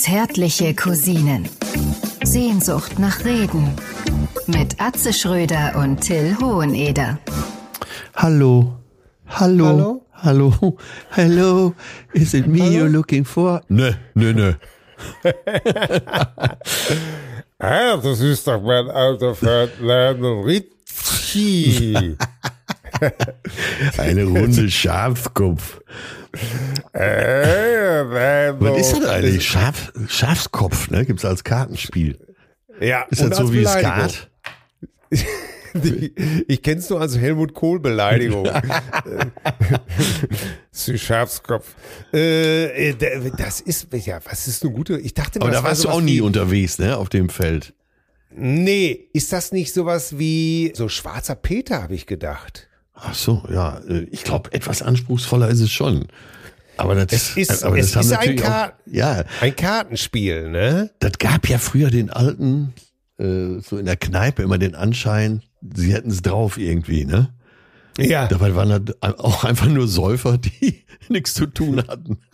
Zärtliche Cousinen. Sehnsucht nach Reden. Mit Atze Schröder und Till Hoheneder. Hallo. Hallo. Hallo? Hallo. Hello. Is it me you're looking for? Nö, nö, nö. Ah, das ist doch mein alter Freund Lionel Richie. Eine Runde Schafskopf. Äh. Was ist das eigentlich? Schaf, Schafskopf, ne? Gibt's als Kartenspiel. Ja, Ist das so wie. Skat? Die- Ich kenn's nur als Helmut Kohl-Beleidigung. Zu Schafskopf. Äh, äh, das ist, ja, was ist eine gute, ich dachte, Aber da war warst du sowas auch nie wie- unterwegs, ne? Auf dem Feld. Nee, ist das nicht sowas wie, so schwarzer Peter, habe ich gedacht. Ach so, ja. äh, Ich glaube, etwas anspruchsvoller ist es schon. Aber das Es ist- aber es ist ein natürlich Ka- auch, ja, Ein Kartenspiel, ne? das gab ja früher den alten, äh, so in der Kneipe immer den Anschein, sie hätten es drauf irgendwie, ne? Ja. Dabei waren das auch einfach nur Säufer, die nichts zu tun hatten.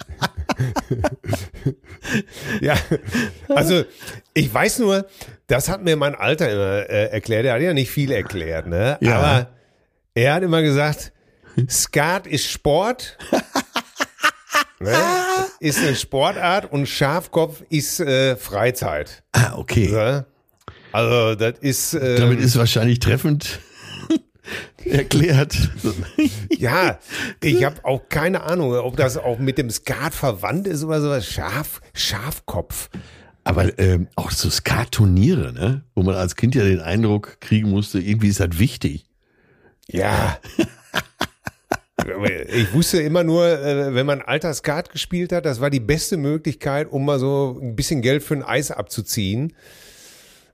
Ja, also ich weiß nur, das hat mir mein Alter immer äh, erklärt. Er hat ja nicht viel erklärt, ne? Ja. Aber er hat immer gesagt, Skat ist Sport. ne? Ist eine Sportart und Schafkopf ist äh, Freizeit. Ah, okay. Ne? Also das ist äh, Damit ist wahrscheinlich treffend erklärt. ja, ich habe auch keine Ahnung, ob das auch mit dem Skat verwandt ist oder sowas. Schaf, Schafkopf. Aber ähm, auch so Skat-Turniere, ne? wo man als Kind ja den Eindruck kriegen musste, irgendwie ist das wichtig. Ja. Ich wusste immer nur, äh, wenn man alter Skat gespielt hat, das war die beste Möglichkeit, um mal so ein bisschen Geld für ein Eis abzuziehen.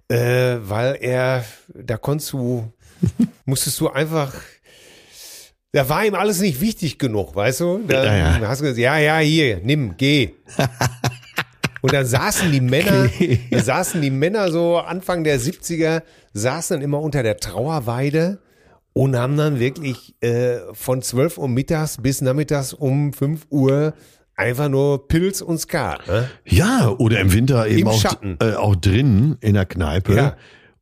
Äh, weil er, da konntest du, musstest du einfach, da war ihm alles nicht wichtig genug, weißt du? Da Ja, ja. hast du gesagt, ja, ja, hier, nimm, geh. Und dann saßen die Männer, da saßen die Männer so Anfang der 70er, saßen dann immer unter der Trauerweide und haben dann wirklich äh, von 12 Uhr mittags bis nachmittags um 5 Uhr einfach nur Pilz und Skat. Ne? Ja, oder im Winter eben Im auch, äh, auch drin in der Kneipe. Ja.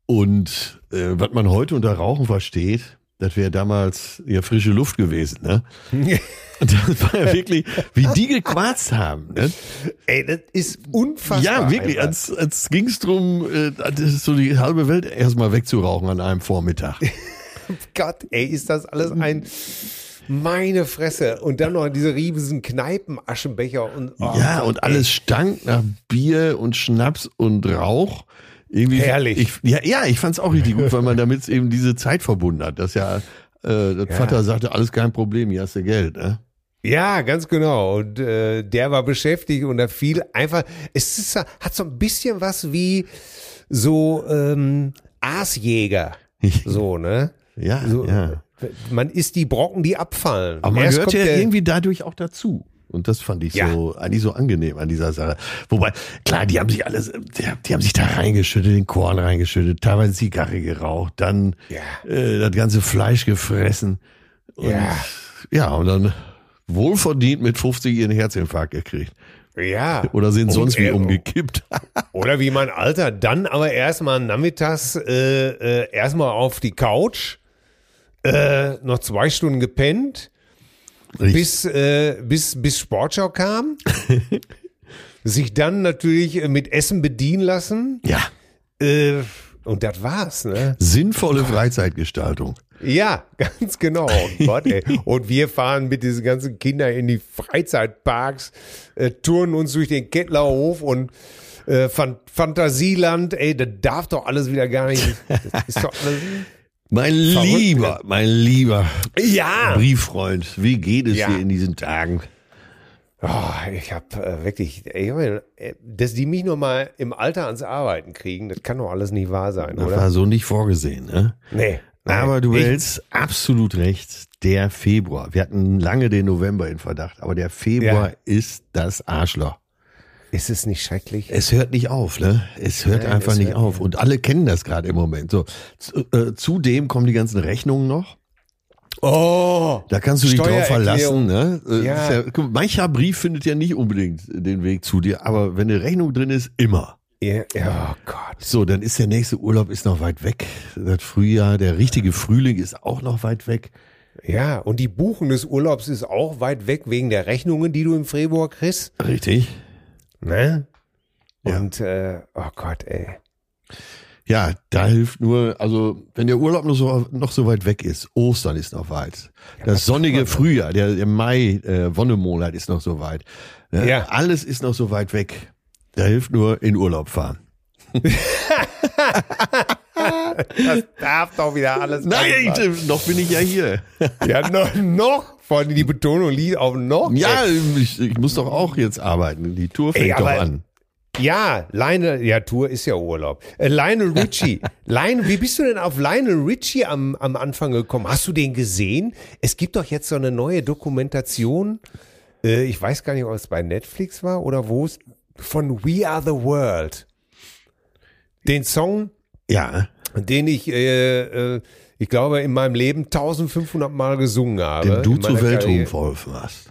Und äh, was man heute unter Rauchen versteht, das wäre damals ja frische Luft gewesen. Ne? Und das war ja wirklich, wie die gequarzt haben. Ne? Ey, das ist unfassbar. Ja, wirklich, als, als ging es darum, äh, das ist so die halbe Welt erstmal wegzurauchen an einem Vormittag. Gott, ey, ist das alles ein. Meine Fresse. Und dann noch diese riesigen Kneipenaschenbecher und. oh ja, und alles stank nach Bier und Schnaps und Rauch. Irgendwie, Herrlich. Ich, ja, ja, ich fand's auch richtig gut, weil man damit eben diese Zeit verbunden hat. Dass ja, äh, der Ja. Vater sagte, alles kein Problem, hier hast du Geld. Ne? Ja, ganz genau. Und äh, der war beschäftigt und da fiel einfach. Es ist, hat so ein bisschen was wie so ähm, Aasjäger. So, ne? Ja, So, ja. Man isst die Brocken, die abfallen. Aber man Erst gehört ja irgendwie dadurch auch dazu. Und das fand ich Ja. so, eigentlich so angenehm an dieser Sache. Wobei, klar, die haben sich alles, die, haben sich da reingeschüttet, den Korn reingeschüttet, teilweise Zigarre geraucht, dann Ja. äh, das ganze Fleisch gefressen. Und, Ja. ja, und dann wohlverdient mit 50 ihren Herzinfarkt gekriegt. Ja. Oder sind sonst wie äh, umgekippt. Oder wie mein Alter, dann aber erstmal nachmittags äh, äh, erstmal auf die Couch, äh, noch zwei Stunden gepennt, bis, äh, bis, bis Sportschau kam. sich dann natürlich äh, mit Essen bedienen lassen. ja, Äh, und das war's, ne? sinnvolle Freizeitgestaltung. Ja, ganz genau. Oh Gott. Und wir fahren mit diesen ganzen Kindern in die Freizeitparks, äh, touren uns durch den Kettlerhof und äh, Fan Fantasieland. Ey, das darf doch alles wieder gar nicht. Das ist doch alles. Mein Verrückt, lieber, mein lieber Ja! Brieffreund, wie geht es Ja. dir in diesen Tagen? Oh, ich habe äh, wirklich, ich äh, dass die mich noch mal im Alter ans Arbeiten kriegen, das kann doch alles nicht wahr sein, Das oder? war so nicht vorgesehen, ne? Nee. Aber du hältst absolut recht. Der Februar. Wir hatten lange den November in Verdacht, aber der Februar Ja. ist das Arschloch. Ist es nicht schrecklich? Es hört nicht auf, ne? Es hört Nein, einfach es nicht hört auf. Und alle kennen das gerade im Moment. So, zu, äh, zudem kommen die ganzen Rechnungen noch. Oh, Da kannst du dich drauf verlassen. Ne? Äh, Ja. ja, mancher Brief findet ja nicht unbedingt den Weg zu dir, aber wenn eine Rechnung drin ist, immer. ja, ja, oh Gott. So, dann ist der nächste Urlaub ist noch weit weg. Das Frühjahr, der richtige Frühling ist auch noch weit weg. Ja, und die Buchung des Urlaubs ist auch weit weg wegen der Rechnungen, die du im Februar kriegst. Richtig. Ne? Ja. Und, äh, oh Gott, ey. Ja, da hilft nur, also wenn der Urlaub noch so, noch so weit weg ist, Ostern ist noch weit. Das sonnige Frühjahr, der, der Mai, äh, Wonnemonat ist noch so weit. Ne? Ja. Alles ist noch so weit weg. Da hilft nur in Urlaub fahren. Das darf doch wieder alles Nein, sein. äh, noch bin ich ja hier. Ja, noch, noch. Vor allem die Betonung liegt auf noch. Ja, ich, ich muss doch auch jetzt arbeiten. Die Tour fängt Ey, doch an. Ja, Lionel, ja, Tour ist ja Urlaub. Äh, Lionel Richie. Lionel, wie bist du denn auf Lionel Richie am, am Anfang gekommen? Hast du den gesehen? Es gibt doch jetzt so eine neue Dokumentation. Äh, ich weiß gar nicht, ob es bei Netflix war oder wo es von We Are the World. Den Song, Ja, den ich, äh, äh, ich glaube, in meinem Leben 1500 Mal gesungen habe. den du in zu meiner Weltruhm verholfen hast.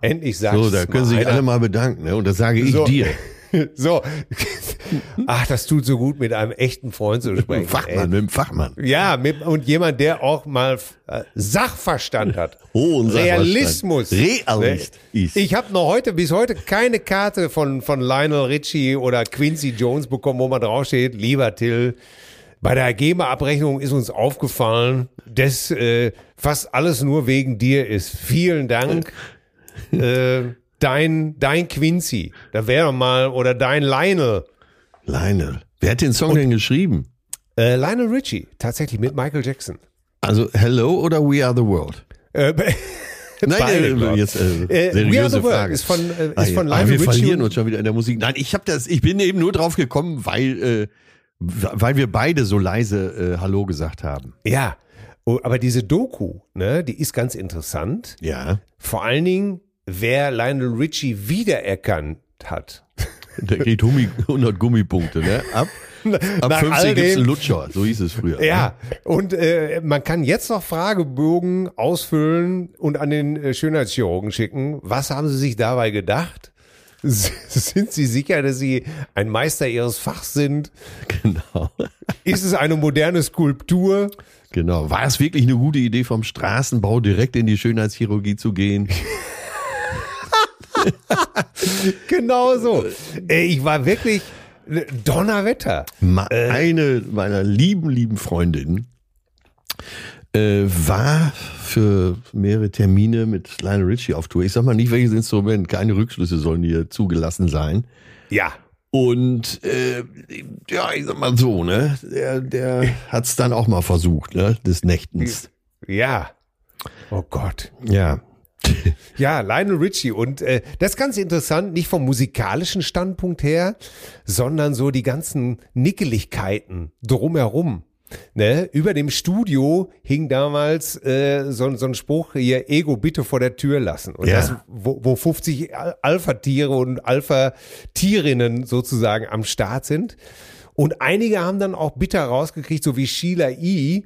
Endlich sagst So, da können sich alle mal bedanken, ne? Und das sage ich So. dir. So. Ach, das tut so gut, mit einem echten Freund zu sprechen. Fachmann, mit dem Fachmann. Ey. Ja, mit, und jemand, der auch mal äh, Sachverstand hat. Hohen Sachverstand. Realismus. Realist. ist. Ich habe noch heute, bis heute keine Karte von, von Lionel Richie oder Quincy Jones bekommen, wo man draufsteht, lieber Till, bei der GEMA-Abrechnung ist uns aufgefallen, dass äh, fast alles nur wegen dir ist. Vielen Dank. äh, dein, dein Quincy, da wäre mal, oder dein Lionel. Lionel. Wer hat den Song denn geschrieben? Äh, Lionel Richie, tatsächlich mit Michael Jackson. Also Hello oder We Are the World? Äh, Nein, beide, äh, ich. jetzt äh, Äh, seriöse We Are the World Frage. ist von, äh, ist Ah, von ja. Ah, Lionel wir Richie verlieren und- uns schon wieder in der Musik. Nein, ich habe das, ich bin eben nur drauf gekommen, weil äh, weil wir beide so leise äh, Hallo gesagt haben. Ja, oh, aber diese Doku, ne, die ist ganz interessant. Ja. Vor allen Dingen, wer Lionel Richie wiedererkannt hat. Geht Gummi, 100 Gummipunkte, ne? Ab, ab Nach all 50 gibt's den- einen Lutscher. So hieß es früher. Ja, und äh, man kann jetzt noch Fragebögen ausfüllen und an den äh, Schönheitschirurgen schicken. Was haben Sie sich dabei gedacht? Sind Sie sicher, dass Sie ein Meister Ihres Fachs sind? Genau. Ist es eine moderne Skulptur? Genau. War es wirklich eine gute Idee, vom Straßenbau direkt in die Schönheitschirurgie zu gehen? Genau so. Äh, ich war wirklich äh, Donnerwetter. Ma eine meiner lieben, lieben Freundinnen äh, war für mehrere Termine mit Lionel Richie auf Tour. Ich sag mal nicht welches Instrument, keine Rückschlüsse sollen hier zugelassen sein. Ja. Und äh, ja, ich sag mal so, ne? Der, der hat's dann auch mal versucht, ne? Des Nächtens. Ja. Oh Gott. Ja. Ja, Lionel Richie. Und äh, das ist ganz interessant, nicht vom musikalischen Standpunkt her, sondern so die ganzen Nickeligkeiten drumherum. Ne? Über dem Studio hing damals äh, so, so ein Spruch hier, Ego bitte vor der Tür lassen. Und Ja. das, wo, wo 50 Al- Alpha-Tiere und Alpha-Tierinnen sozusagen am Start sind. Und einige haben dann auch bitter rausgekriegt, so wie Sheila E.,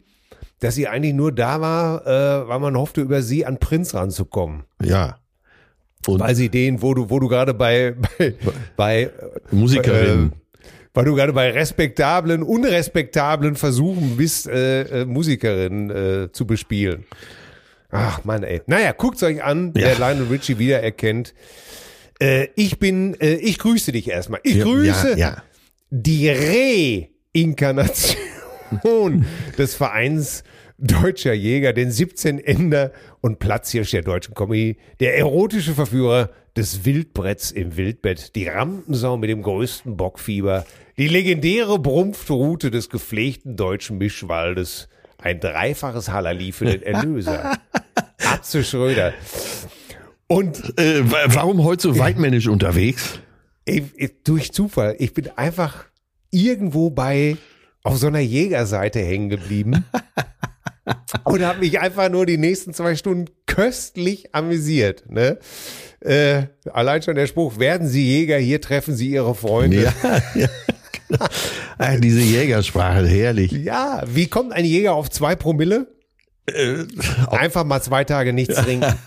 dass sie eigentlich nur da war, äh, weil man hoffte, über sie an Prinz ranzukommen. Ja. Und Weil sie den, wo du, wo du gerade bei, bei, bei äh, Musikerin. weil du gerade bei respektablen, unrespektablen Versuchen bist, äh, äh, Musikerin äh, zu bespielen. Ach Mann, ey. Naja, guckt's euch an, wer Lionel Richie wiedererkennt. Äh, ich bin, äh, ich grüße dich erstmal. Ich ja, grüße Ja, ja. die Reinkarnation des Vereins Deutscher Jäger, den 17 Ender und Platzhirsch der deutschen Comedy, der erotische Verführer des Wildbretts im Wildbett, die Rampensau mit dem größten Bockfieber, die legendäre Brumpfroute des gepflegten deutschen Mischwaldes, ein dreifaches Halali für den Erlöser. Atze Schröder. Und Äh, wa- warum heute so weitmännisch unterwegs? ich, ich, durch Zufall, ich bin einfach irgendwo bei auf so einer Jägerseite hängen geblieben und habe mich einfach nur die nächsten zwei Stunden köstlich amüsiert. Ne? Äh, allein schon der Spruch, werden Sie Jäger, hier treffen Sie Ihre Freunde. Ja, ja. Ach, diese Jägersprache, herrlich. Ja, wie kommt ein Jäger auf zwei Promille? Einfach mal zwei Tage nichts trinken.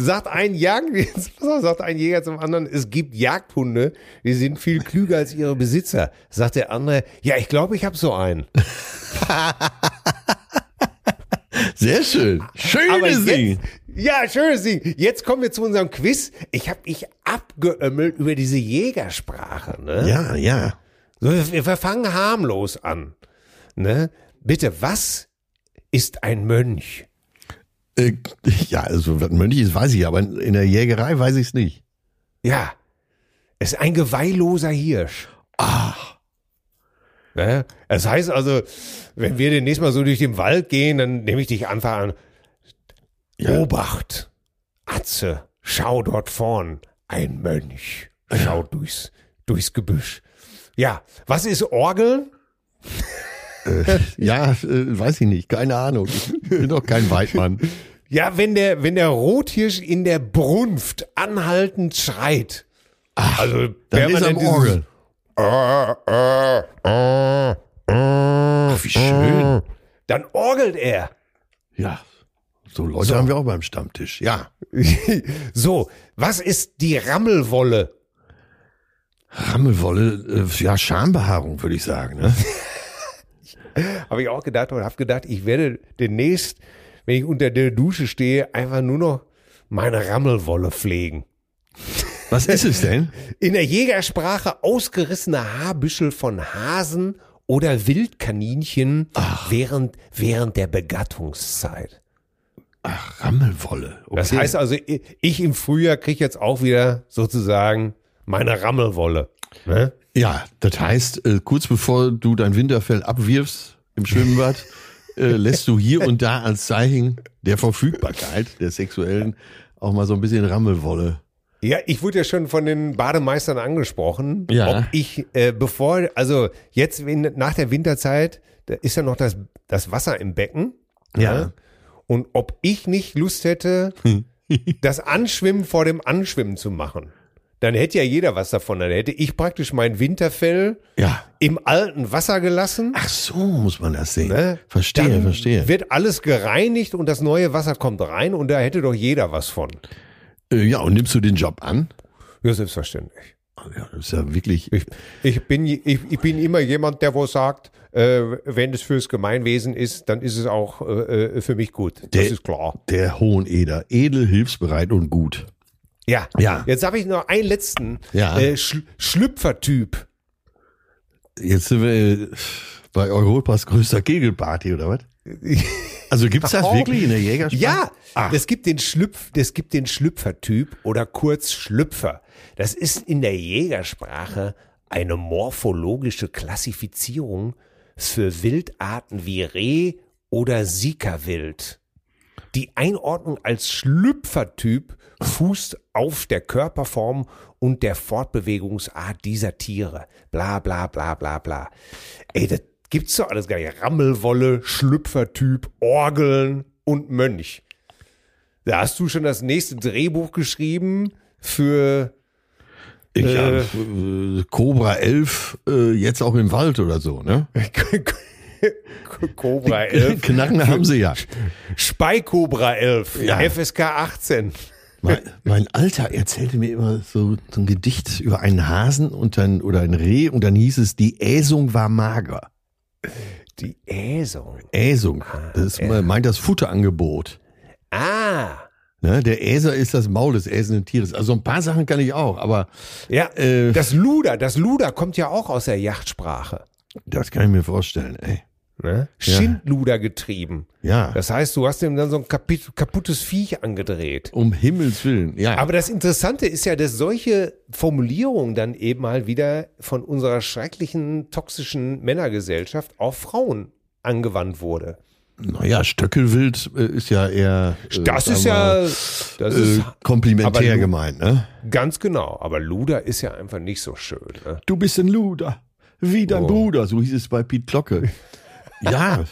sagt ein Jag, sagt ein Jäger zum anderen, es gibt Jagdhunde, die sind viel klüger als ihre Besitzer. Sagt der andere, ja, ich glaube, ich habe so einen. Sehr schön. Schönes Ding. Ja, schönes Ding. Jetzt kommen wir zu unserem Quiz. Ich habe mich abgeömmelt über diese Jägersprache. Ne? Ja, ja. So, wir, wir fangen harmlos an. Ne? Bitte, was ist ein Mönch? Äh, ja, also was Mönch ist, weiß ich, aber in der Jägerei weiß ich es nicht. Ja, es ist ein geweihloser Hirsch. Ach, Ne? Das heißt also, wenn wir demnächst mal so durch den Wald gehen, dann nehme ich dich einfach an. Ja. Obacht, Atze, schau dort vorn, ein Mönch, schaut durchs, durchs Gebüsch. Ja, was ist Orgeln? ja, äh, weiß ich nicht, keine Ahnung. Ich bin doch kein Weidmann. Ja, wenn der, wenn der Rothirsch in der Brunft anhaltend schreit. also Dann ist er am Orgel. Ach, wie schön. Dann orgelt er. Ja, so Leute haben wir auch beim Stammtisch. Ja, So, was ist die Rammelwolle? Rammelwolle, äh, ja, Schambehaarung, würde ich sagen. Ne? Habe ich auch gedacht und habe gedacht, ich werde demnächst, wenn ich unter der Dusche stehe, einfach nur noch meine Rammelwolle pflegen. Was ist es denn? In der Jägersprache ausgerissene Haarbüschel von Hasen oder Wildkaninchen während, während der Begattungszeit. Ach, Rammelwolle. Okay. Das heißt also, ich im Frühjahr kriege jetzt auch wieder sozusagen meine Rammelwolle. Ne? Ja, das heißt, äh, kurz bevor du dein Winterfell abwirfst im Schwimmbad, äh, lässt du hier und da als Zeichen der Verfügbarkeit der sexuellen auch mal so ein bisschen Rammelwolle. Ja, ich wurde ja schon von den Bademeistern angesprochen, Ja. ob ich, äh, bevor, also jetzt in, nach der Winterzeit, da ist ja noch das, das Wasser im Becken. Ja. Und ob ich nicht Lust hätte, das Anschwimmen vor dem Anschwimmen zu machen. Dann hätte ja jeder was davon. Dann hätte ich praktisch mein Winterfell Ja. im alten Wasser gelassen. Ach so, muss man das sehen. Ne? Verstehe, Dann verstehe. Wird alles gereinigt und das neue Wasser kommt rein und da hätte doch jeder was von. Äh, ja, und nimmst du den Job an? Ja, selbstverständlich. Ja, das ist ja wirklich. Ich, ich, bin, ich, ich bin immer jemand, der wo sagt, äh, wenn es fürs Gemeinwesen ist, dann ist es auch äh, äh, für mich gut. Das Der- ist klar. Der Hoheneder, edel, hilfsbereit und gut. Ja. Ja. Jetzt habe ich noch einen letzten Ja. äh, Schl Schlüpfertyp. Jetzt sind wir äh, bei Europas größter Kegelparty, oder was? Also gibt's das Oh. wirklich in der Jägersprache? Ja, Ach. es gibt den Schlüpf, es gibt den Schlüpfertyp oder kurz Schlüpfer. Das ist in der Jägersprache eine morphologische Klassifizierung für Wildarten wie Reh oder Sikawild. Die Einordnung als Schlüpfertyp fußt auf der Körperform und der Fortbewegungsart dieser Tiere. Bla bla bla bla bla. Ey, das gibt's doch alles gar nicht. Rammelwolle, Schlüpfertyp, Orgeln und Mönch. Da hast du schon das nächste Drehbuch geschrieben für Ich, Äh. äh, Cobra 11, äh, jetzt auch im Wald oder so, ne? Cobra 11. Knacken haben sie ja. Speikobra 11. Ja. FSK 18. Mein, mein Alter erzählte mir immer so, so ein Gedicht über einen Hasen und dann, oder ein Reh und dann hieß es, die Äsung war mager. Die Äsung. Äsung, das ist, meint das Futterangebot. Ah. Ne? Der Äser ist das Maul des äsenden Tieres. Also ein paar Sachen kann ich auch, aber Ja, Äh. das Luder, das Luder kommt ja auch aus der Yachtsprache. das kann ich mir vorstellen, ey. Ne? Ja. Schindluder getrieben. Ja, Das heißt, du hast ihm dann so ein kaputtes Viech angedreht. um Himmels Willen, ja. Aber das Interessante ist ja, dass solche Formulierungen dann eben mal wieder von unserer schrecklichen, toxischen Männergesellschaft auf Frauen angewandt wurde. naja, Stöckelwild äh, ist ja eher äh, Das ist wir ja, mal, das äh, ist komplimentär aber Lu- gemeint, ne? ganz genau. Aber Luder ist ja einfach nicht so schön. Ne? Du bist ein Luder, wie dein Oh. Bruder, so hieß es bei Piet Glocke. Ja,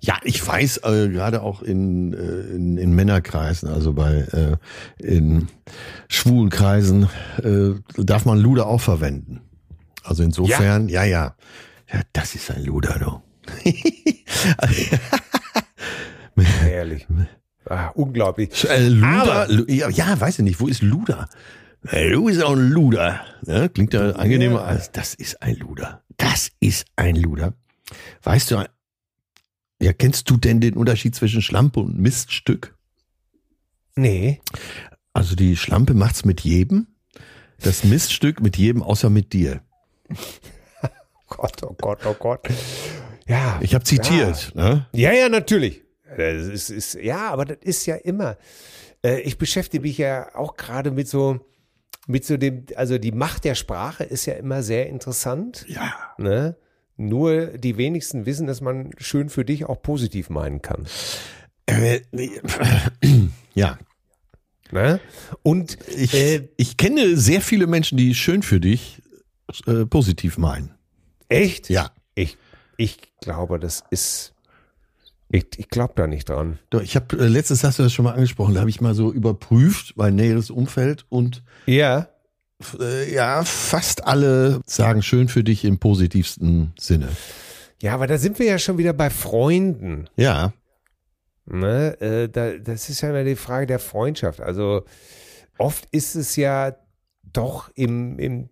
ja, ich weiß, äh, gerade auch in, äh, in, in Männerkreisen, also bei äh, in schwulen Kreisen, äh, darf man Luder auch verwenden. Also insofern, ja, ja, ja, das ist ein Luder, du. Herrlich. Ah, unglaublich. Äh, Luda, Aber- ja, ja, weiß ich nicht, wo ist Luda? Äh, Du bist auch ein Luder. Ja, klingt ja angenehmer als das ist ein Luder. Das ist ein Luder. Weißt du, ja, kennst du denn den Unterschied zwischen Schlampe und Miststück? Nee. Also die Schlampe macht's mit jedem, das Miststück mit jedem außer mit dir. Gott, oh Gott, oh Gott. Ja. Ich habe zitiert, ne? Ja, ja, natürlich. Das ist, ist, ja, aber das ist ja immer. Äh, ich beschäftige mich ja auch gerade mit so, mit so dem, also die Macht der Sprache ist ja immer sehr interessant. Ja. Ne? Nur die wenigsten wissen, dass man schön für dich auch positiv meinen kann. Äh, ja, Ne? Und ich, Äh, ich kenne sehr viele Menschen, die schön für dich äh, positiv meinen. echt? Ja. Ich, ich glaube, das ist. Ich, ich glaube da nicht dran. Doch, ich habe äh, letztens hast du das schon mal angesprochen, da habe ich mal so überprüft mein näheres Umfeld und Ja. Äh, ja, fast alle sagen schön für dich im positivsten Sinne. Ja, aber da sind wir ja schon wieder bei Freunden. Ja, Ne? Äh, da, das ist ja immer die Frage der Freundschaft. Also oft ist es ja doch im, im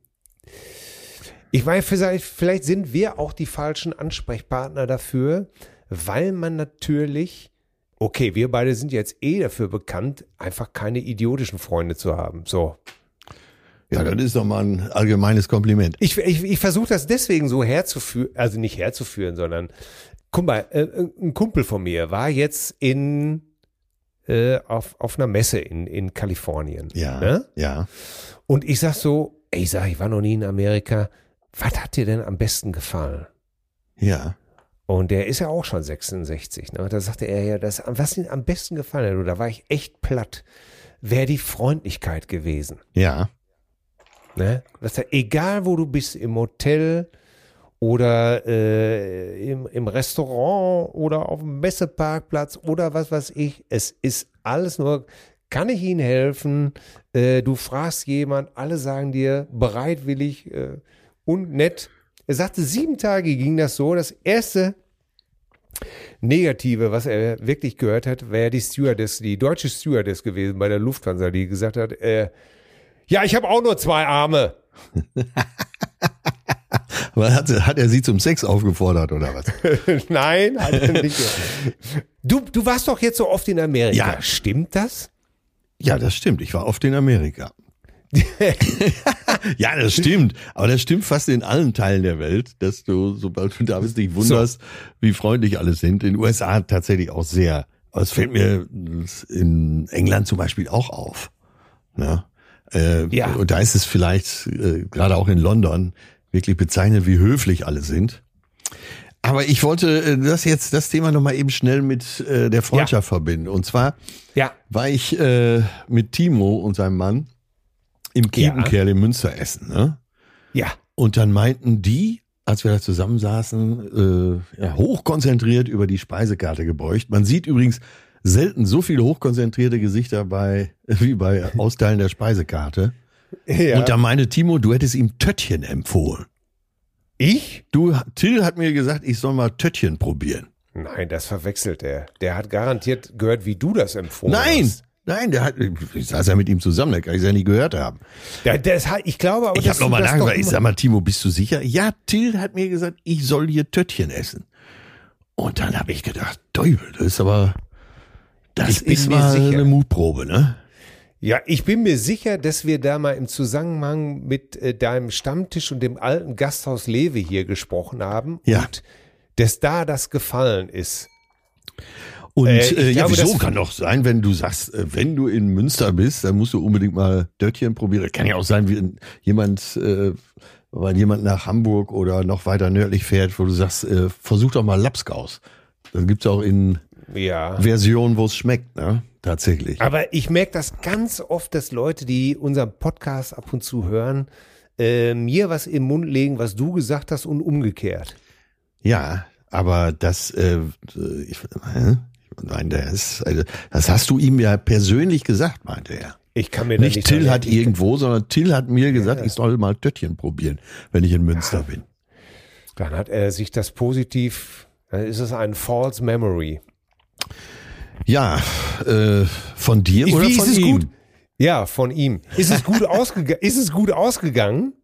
ich meine, vielleicht, vielleicht sind wir auch die falschen Ansprechpartner dafür, weil man natürlich, okay, wir beide sind jetzt eh dafür bekannt, einfach keine idiotischen Freunde zu haben. So. Ja, das ist doch mal ein allgemeines Kompliment. Ich, ich, ich versuche das deswegen so herzuführen, also nicht herzuführen, sondern guck mal, äh, ein Kumpel von mir war jetzt in äh, auf, auf einer Messe in, in Kalifornien. Ja, Ne? ja. Und ich sag so, ey, ich sag, ich war noch nie in Amerika. Was hat dir denn am besten gefallen? Ja, Und der ist ja auch schon 66. Ne? Da sagte er ja, das, was ihm am besten gefallen hat, da war ich echt platt, wäre die Freundlichkeit gewesen. ja, Ne? Dass er, egal wo du bist, im Hotel oder äh, im, im Restaurant oder auf dem Messeparkplatz oder was weiß ich, es ist alles nur, kann ich Ihnen helfen? Äh, du fragst jemand, alle sagen dir bereitwillig äh, und nett. Er sagte, sieben Tage ging das so. Das erste Negative, was er wirklich gehört hat, wäre die Stewardess, die deutsche Stewardess gewesen bei der Lufthansa, die gesagt hat, äh, ja, ich habe auch nur zwei Arme. aber hat, hat er sie zum Sex aufgefordert oder was? Nein, hat er nicht. Du, du warst doch jetzt so oft in Amerika. Ja. Stimmt das? Ja, das stimmt. Ich war oft in Amerika. ja, das stimmt. Aber das stimmt fast in allen Teilen der Welt, dass du, sobald du da bist, dich wunderst, wie freundlich alle sind. In den USA tatsächlich auch sehr. Aber es fällt mir in England zum Beispiel auch auf. Ne? Äh, Ja. Und da ist es vielleicht, äh, gerade auch in London, wirklich bezeichnet, wie höflich alle sind. Aber ich wollte äh, das jetzt, das Thema nochmal eben schnell mit äh, der Freundschaft verbinden. Und zwar Ja. war ich äh, mit Timo und seinem Mann im Kiepenkerl in Münster essen. Ne? Ja. Und dann meinten die, als wir da zusammensaßen, äh, ja, hochkonzentriert über die Speisekarte gebeugt. Man sieht übrigens selten so viele hochkonzentrierte Gesichter bei, wie bei Austeilen der Speisekarte. ja. Und da meinte Timo, du hättest ihm Töttchen empfohlen. ich? Du, Till hat mir gesagt, ich soll mal Töttchen probieren. Nein, das verwechselt er. Der hat garantiert gehört, wie du das empfohlen Nein, hast. nein, der hat, ich saß ja mit ihm zusammen, der kann ich ja nie gehört haben. Ja, das, hat- ich glaube aber, Ich habe nochmal nachgefragt, ich sag mal, Timo, bist du sicher? Ja, Till hat mir gesagt, ich soll hier Töttchen essen. Und dann habe ich gedacht, Teufel, das ist aber, das ist mir mal sicher. eine Mutprobe, ne? Ja, ich bin mir sicher, dass wir da mal im Zusammenhang mit äh, deinem Stammtisch und dem alten Gasthaus Lewe hier gesprochen haben. Ja. Und dass da das gefallen ist. Und Äh, äh, ja, glaube, wieso kann doch sein, wenn du sagst, äh, wenn du in Münster bist, dann musst du unbedingt mal Döttchen probieren. Kann ja auch sein, wie jemand, äh, weil jemand nach Hamburg oder noch weiter nördlich fährt, wo du sagst, äh, versuch doch mal Lapskaus. Das gibt's auch in Ja. Versionen, wo es schmeckt, ne? Tatsächlich. Aber ich merke das ganz oft, dass Leute, die unseren Podcast ab und zu hören, äh, mir was im Mund legen, was du gesagt hast und umgekehrt. Ja, aber das, äh, ich, hä? Nein, ist, also, das hast du ihm ja persönlich gesagt, meinte er. Ich kann mir Nicht nicht Till hat irgendwo, sondern Till hat mir gesagt, ich soll mal Töttchen probieren, wenn ich in Münster bin. Dann hat er sich das positiv, dann ist es ein False Memory. Ja, äh, von dir Ich- oder ist von es ihm? gut? Ja, von ihm. Ist es gut ausgegangen? Ist es gut ausgegangen?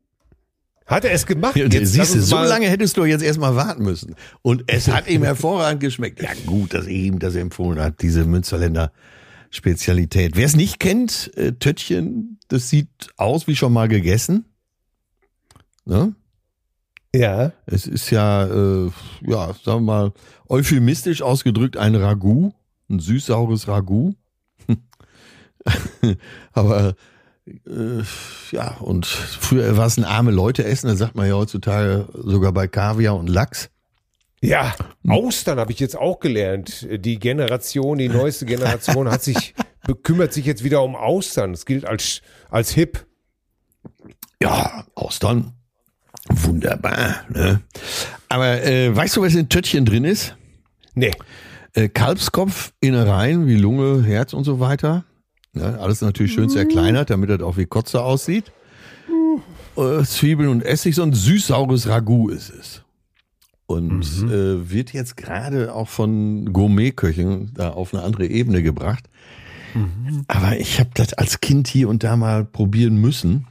Hat er es gemacht? Ja, Jetzt siehst du, so lange hättest du jetzt erstmal warten müssen. Und es hat ihm hervorragend geschmeckt. Ja, gut, dass er ihm das empfohlen hat, diese Münsterländer Spezialität. Wer es nicht kennt, äh, Töttchen, das sieht aus wie schon mal gegessen. Ne? Ja. Es ist ja, äh, ja, sagen wir mal, euphemistisch ausgedrückt ein Ragout, ein süß-saures Ragout. Aber äh, ja, und früher war es ein arme Leute essen, da sagt man ja heutzutage sogar bei Kaviar und Lachs. Ja, Austern habe ich jetzt auch gelernt. Die Generation, die neueste Generation hat sich, bekümmert sich jetzt wieder um Austern. Das gilt als, als hip. Ja, Austern. Wunderbar. Ne? Aber äh, weißt du, was in Töttchen drin ist? Nee. Äh, Kalbskopf, Innereien wie Lunge, Herz und so weiter. Ne? Alles natürlich schön zerkleinert, damit das auch wie Kotze aussieht. Äh, Zwiebeln und Essig, so ein süß-saures Ragout ist es. Und äh, wird jetzt gerade auch von Gourmetköchen da auf eine andere Ebene gebracht. Aber ich habe das als Kind hier und da mal probieren müssen.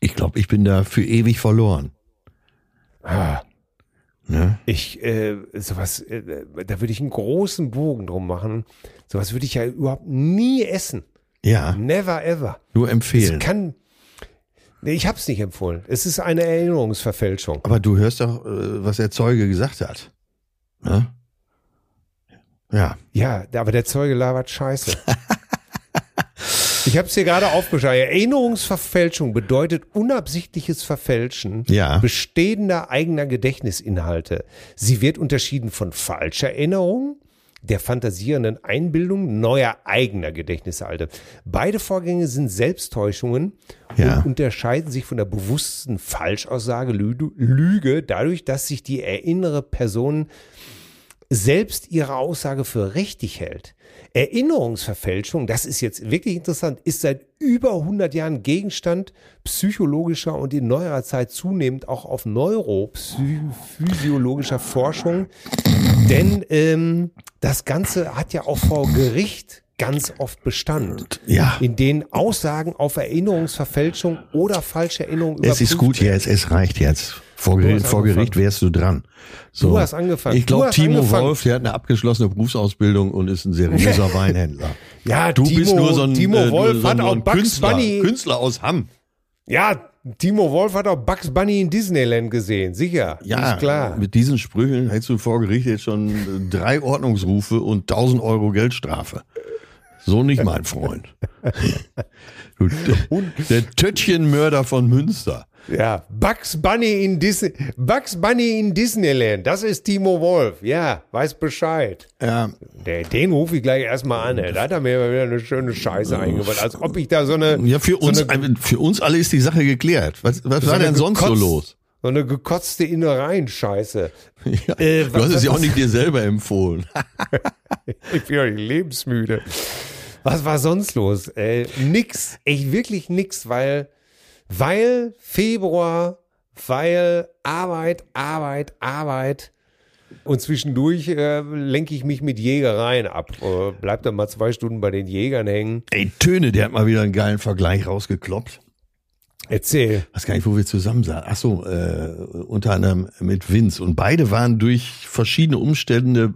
Ich glaube, ich bin da für ewig verloren. Ah, Ne? Ich, äh, sowas, äh, da würde ich einen großen Bogen drum machen. Sowas würde ich ja überhaupt nie essen. Ja, Never ever. nur Es empfehlen. kann. Nee, ich habe es nicht empfohlen. Es ist eine Erinnerungsverfälschung. Aber du hörst doch, äh, was der Zeuge gesagt hat. Ne? Ja. Ja, aber der Zeuge labert Scheiße. Ich habe es dir gerade aufgeschrieben. Erinnerungsverfälschung bedeutet unabsichtliches Verfälschen Ja. bestehender eigener Gedächtnisinhalte. Sie wird unterschieden von falscher Erinnerung, der fantasierenden Einbildung neuer eigener Gedächtnisinhalte. Beide Vorgänge sind Selbsttäuschungen Ja. und unterscheiden sich von der bewussten Falschaussage, Lü- Lüge, dadurch, dass sich die erinnere Person selbst ihre Aussage für richtig hält. Erinnerungsverfälschung, das ist jetzt wirklich interessant, ist seit über 100 Jahren Gegenstand psychologischer und in neuerer Zeit zunehmend auch auf neurophysiologischer Forschung. Denn ähm, das Ganze hat ja auch vor Gericht ganz oft Bestand, Ja. in denen Aussagen auf Erinnerungsverfälschung oder falsche Erinnerung Es ist gut jetzt, es reicht jetzt. Vor Gericht, vor Gericht wärst du dran. So. Du hast angefangen. Ich glaube, Timo angefangen. Wolf, der hat eine abgeschlossene Berufsausbildung und ist ein seriöser Weinhändler. Ja, Du Timo, bist nur so ein, Timo äh, Wolf so hat so auch Bugs Künstler, Bunny. Künstler aus Hamm. Ja, Timo Wolf hat auch Bugs Bunny in Disneyland gesehen, sicher. Ja, ist klar. mit diesen Sprüchen hättest du vor Gericht jetzt schon äh, drei Ordnungsrufe und 1000 Euro Geldstrafe. So nicht, mein Freund. Der, der Töttchenmörder von Münster. Ja, Bugs Bunny in Disney, Bugs Bunny in Disneyland. Das ist Timo Wolf. Ja, weiß Bescheid. Ja, Der, den rufe ich gleich erstmal an. ey. Da hat er mir wieder eine schöne Scheiße eingebaut. Als ob ich da so eine, ja für, uns, so eine, für uns alle ist die Sache geklärt. Was, was war denn sonst so los? so eine gekotzte Innereien-Scheiße. Ja, Äh, du hast es ja auch nicht dir selber empfohlen. Ich bin ja lebensmüde. Was war sonst los? Äh, nix. Echt wirklich nix, weil, weil Februar, weil Arbeit, Arbeit, Arbeit. Und zwischendurch äh, lenke ich mich mit Jägereien ab. Äh, bleib dann mal zwei Stunden bei den Jägern hängen. Ey, Töne, der hat mal wieder einen geilen Vergleich rausgekloppt. Erzähl. weiß gar nicht, wo wir zusammen saßen. Ach so, äh, unter anderem mit Vince. Und beide waren durch verschiedene Umstände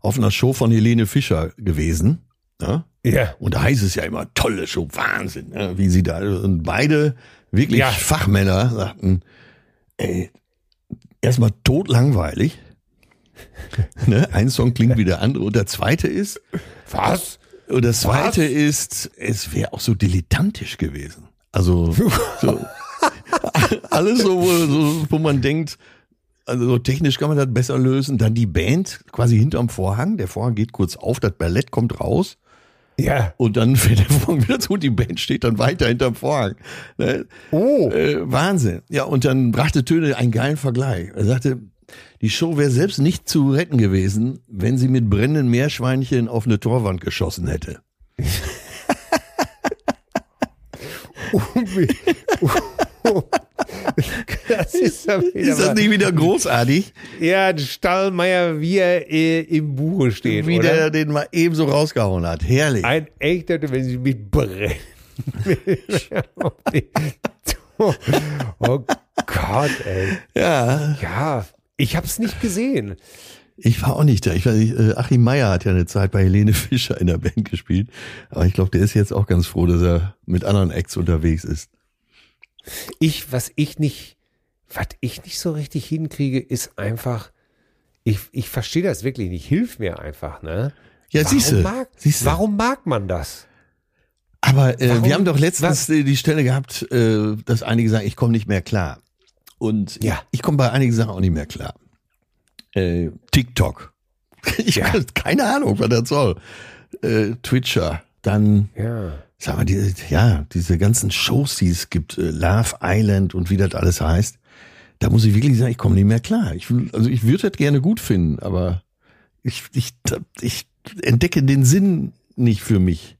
auf einer Show von Helene Fischer gewesen. Ja? Ja. Und da heißt es ja immer, tolle Show, Wahnsinn, ne? wie sie da, und beide wirklich Ja. Fachmänner sagten, ey, erstmal totlangweilig. ne? Ein Song klingt wie der andere. Und der zweite ist, Was? und das zweite ist, es wäre auch so dilettantisch gewesen. Also so, alles so wo, so, wo man denkt, also so technisch kann man das besser lösen. Dann die Band quasi hinterm Vorhang. Der Vorhang geht kurz auf, das Ballett kommt raus Ja. und dann fährt der Vorhang wieder zu und die Band steht dann weiter hinterm Vorhang. Ne? Oh. Äh, Wahnsinn. Ja, und dann brachte Töne einen geilen Vergleich. Er sagte, die Show wäre selbst nicht zu retten gewesen, wenn sie mit brennenden Meerschweinchen auf eine Torwand geschossen hätte. das ist, ja Ist das nicht wieder großartig? Ja, Stallmeier, wie er äh, im Buche steht, Wie oder? der den mal eben so rausgehauen hat. Herrlich. Ein echter, wenn sie mit brennen. oh Gott, ey. Ja, Ja, ich hab's nicht gesehen. ich war auch nicht da. Ich weiß nicht, äh, Achim Meyer hat ja eine Zeit bei Helene Fischer in der Band gespielt. Aber ich glaube, der ist jetzt auch ganz froh, dass er mit anderen Acts unterwegs ist. Ich, was ich nicht, was ich nicht so richtig hinkriege, ist einfach, ich, ich verstehe das wirklich nicht. Hilf mir einfach, ne? Ja, mag, siehste. warum mag man das? Aber äh, wir haben doch letztens äh, die Stelle gehabt, äh, dass einige sagen, ich komme nicht mehr klar. Und Ja. ich komme bei einigen Sachen auch nicht mehr klar. Äh, TikTok. Ich Ja. habe keine Ahnung, was das soll. Äh, Twitcher. Dann, Ja. sag mal, die, ja, diese ganzen Shows, die es gibt, äh, Love Island und wie das alles heißt. Da muss ich wirklich sagen, ich komme nicht mehr klar. Ich, will- also ich würde das gerne gut finden, aber ich, ich, ich entdecke den Sinn nicht für mich.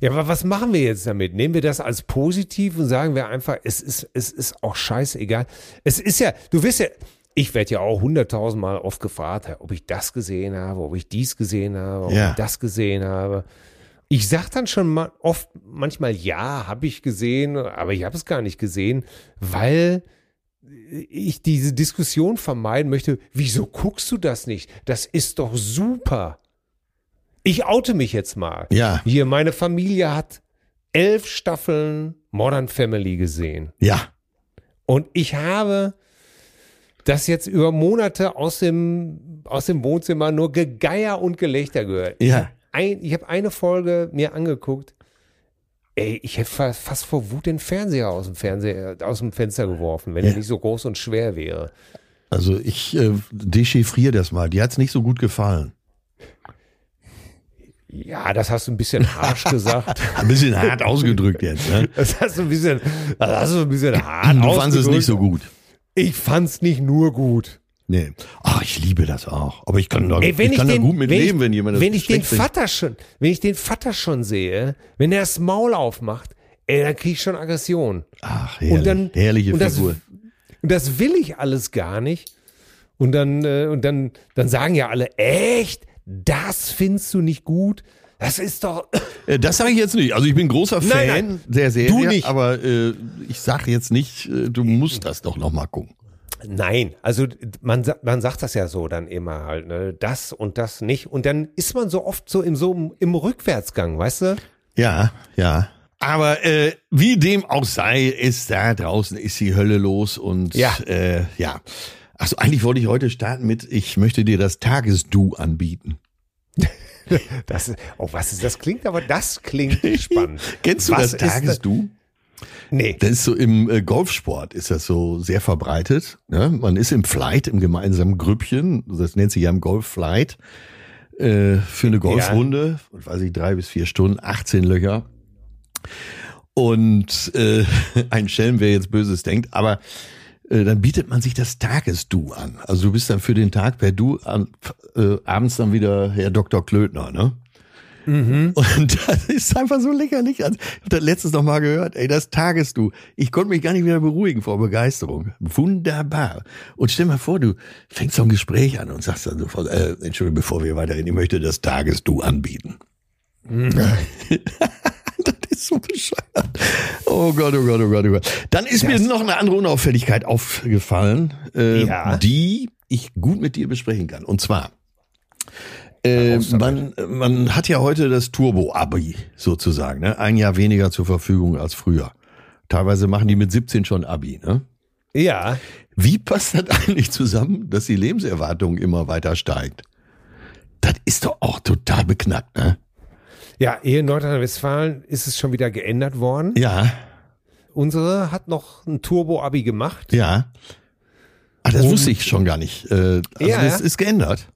Ja, aber was machen wir jetzt damit? Nehmen wir das als positiv und sagen wir einfach, es ist, es ist auch scheißegal. Es ist ja, du wirst ja, ich werde ja auch hunderttausendmal oft gefragt, ob ich das gesehen habe, ob ich dies gesehen habe, ob Ja. ich das gesehen habe. Ich sag dann schon mal oft, manchmal ja, habe ich gesehen, aber ich habe es gar nicht gesehen, weil ich diese Diskussion vermeiden möchte. Wieso guckst du das nicht? Das ist doch super. Ich oute mich jetzt mal. Ja. Hier, meine Familie hat elf Staffeln Modern Family gesehen. Ja. Und ich habe das jetzt über Monate aus dem, aus dem Wohnzimmer nur Gegeier und Gelächter gehört. Ja. Ein, ich habe eine Folge mir angeguckt. Ey, ich hätte fa- fast vor Wut den Fernseher aus dem Fernseher, aus dem Fenster geworfen, wenn Ja. er nicht so groß und schwer wäre. Also ich äh, dechiffriere das mal. Die hat's nicht so gut gefallen. Ja, das hast du ein bisschen harsch gesagt. Ein bisschen hart ausgedrückt jetzt. Ne? Das hast du ein bisschen, das hast du ein bisschen hart Du fandest es ausgedrückt. nicht so gut. Ich fand's nicht nur gut. Nee. Ach, ich liebe das auch. Aber ich kann da, Ey, wenn ich ich, kann den, da gut mit wenn leben, ich, wenn jemand das wenn ich den. Vater schon, wenn ich den Vater schon sehe, wenn er das Maul aufmacht, ey, dann krieg ich schon Aggression. Ach, herrlich, und dann, herrliche und das, Figur. Und das will ich alles gar nicht. Und dann, äh, und dann, dann sagen ja alle, echt? Das findest du nicht gut? Das ist doch. Äh, Das sage ich jetzt nicht. Also ich bin großer Fan Nein, nein. der Serie, Du nicht. aber äh, ich sage jetzt nicht, äh, du musst das doch noch mal gucken. Nein, also man, man sagt das ja so dann immer halt, ne? Das und das nicht. Und dann ist man so oft so im, so im, Rückwärtsgang, weißt du? Ja, ja. Aber äh, wie dem auch sei, ist da draußen ist die Hölle los und Ja. äh, ja. Also eigentlich wollte ich heute starten mit, ich möchte dir das Tagesdu anbieten. Das, oh, was ist das? Klingt aber, das klingt spannend. Kennst du Was das Tagesdu? Nee. Das ist so im äh, Golfsport ist das so sehr verbreitet. Ne? Man ist im Flight, im gemeinsamen Grüppchen, das nennt sich ja im Golf Flight, äh, für eine Golfrunde, weiß ich, drei bis vier Stunden, 18 Löcher. Und äh, ein Schelm, wer jetzt Böses denkt, aber äh, dann bietet man sich das Tagesdu an. Also du bist dann für den Tag per Du an, äh, abends dann wieder Herr Dr. Klötner, ne? Und das ist einfach so lächerlich. Also, ich habe das letztes noch mal gehört. Ey, das Tagesdu. Ich konnte mich gar nicht wieder beruhigen vor Begeisterung. Wunderbar. Und stell mal vor, du fängst so ein Gespräch an und sagst dann sofort, äh, Entschuldigung, bevor wir weiterreden, ich möchte das Tagesdu anbieten. das ist so bescheuert. Oh Gott, oh Gott, oh Gott, oh Gott. Dann ist mir noch eine andere Unauffälligkeit aufgefallen, äh, Ja. die ich gut mit dir besprechen kann. Und zwar, äh, man, man hat ja heute das Turbo-Abi sozusagen, ne? ein Jahr weniger zur Verfügung als früher. Teilweise machen die mit 17 schon Abi. Ne? Ja. Wie passt das eigentlich zusammen, dass die Lebenserwartung immer weiter steigt? Das ist doch auch total beknackt, ne? Ja, hier in Nordrhein-Westfalen ist es schon wieder geändert worden. Ja, Unsere hat noch ein Turbo-Abi gemacht. ja. Ah, das Und- wusste ich schon gar nicht. Äh, also Ja, das ist geändert.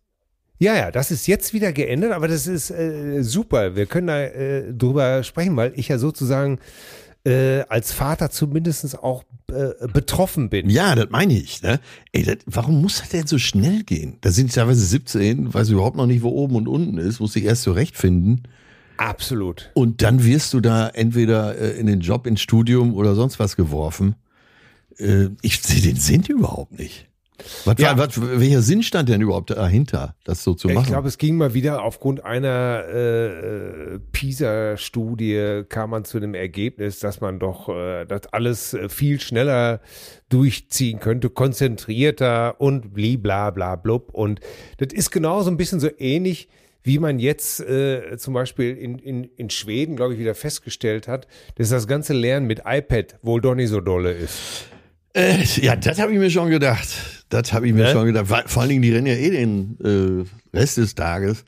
Ja, ja, das ist jetzt wieder geändert, aber das ist äh, super. Wir können da äh, drüber sprechen, weil ich ja sozusagen äh, als Vater zumindest auch äh, betroffen bin. Ja, das meine ich. Ne? Ey, das, warum muss das denn so schnell gehen? Da sind teilweise 17, weiß überhaupt noch nicht, wo oben und unten ist, muss sich erst zurechtfinden. Absolut. Und dann wirst du da entweder äh, in den Job, ins Studium oder sonst was geworfen. Äh, ich sehe den Sinn überhaupt nicht. Was, Ja. was, welcher Sinn stand denn überhaupt dahinter, das so zu machen? Ich glaube, es ging mal wieder aufgrund einer äh, äh, PISA-Studie kam man zu dem Ergebnis, dass man doch äh, das alles äh, viel schneller durchziehen könnte, konzentrierter und blibla bla blub. Und das ist genauso ein bisschen so ähnlich, wie man jetzt äh, zum Beispiel in, in, in Schweden, glaube ich, wieder festgestellt hat, dass das ganze Lernen mit iPad wohl doch nicht so dolle ist. Äh, ja, das habe ich mir schon gedacht. Das habe ich mir Ne? schon gedacht. Vor allen Dingen, die rennen ja eh den äh, Rest des Tages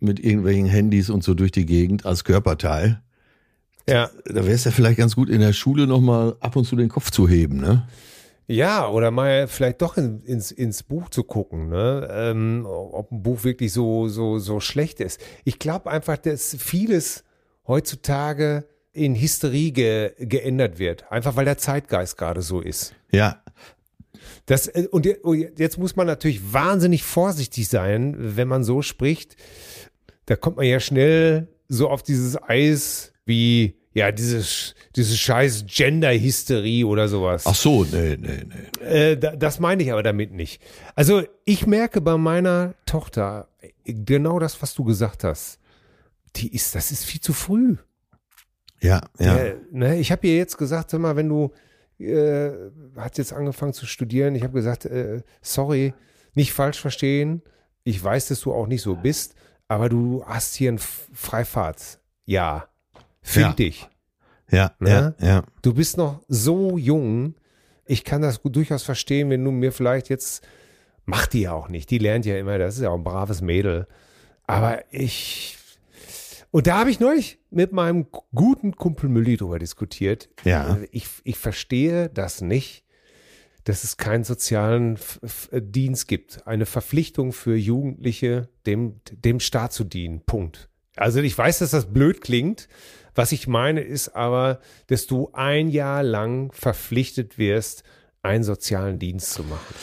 mit irgendwelchen Handys und so durch die Gegend als Körperteil. Ja. Da wäre es ja vielleicht ganz gut, in der Schule nochmal ab und zu den Kopf zu heben, ne? Ja, oder mal vielleicht doch in, ins, ins Buch zu gucken, ne? ähm, ob ein Buch wirklich so, so, so schlecht ist. Ich glaube einfach, dass vieles heutzutage in Hysterie ge, geändert wird, einfach weil der Zeitgeist gerade so ist. Ja. Das, äh, und und jetzt muss man natürlich wahnsinnig vorsichtig sein, wenn man so spricht. Da kommt man ja schnell so auf dieses Eis wie, ja, dieses, diese scheiß Gender-Hysterie oder sowas. Ach so, nee, nee, nee. Äh, da, das meine ich aber damit nicht. Also ich merke bei meiner Tochter genau das, was du gesagt hast. Die ist, das ist viel zu früh. Ja, ja. Äh, ne? Ich habe ihr jetzt gesagt, sag mal, wenn du äh, hat jetzt angefangen zu studieren, ich habe gesagt, äh, sorry, nicht falsch verstehen. Ich weiß, dass du auch nicht so bist, aber du hast hier ein F- Freifahrt. Ja, finde ich. Ja, Ne? ja, ja. Du bist noch so jung. Ich kann das gut durchaus verstehen, wenn du mir vielleicht jetzt, macht die ja auch nicht, die lernt ja immer, das ist ja auch ein braves Mädel. Aber ich, und da habe ich neulich mit meinem guten Kumpel Mülli drüber diskutiert. Ja. Ich, ich verstehe das nicht, dass es keinen sozialen Dienst gibt. Eine Verpflichtung für Jugendliche, dem, dem Staat zu dienen. Punkt. Also ich weiß, dass das blöd klingt. Was ich meine ist aber, dass du ein Jahr lang verpflichtet wirst, einen sozialen Dienst zu machen.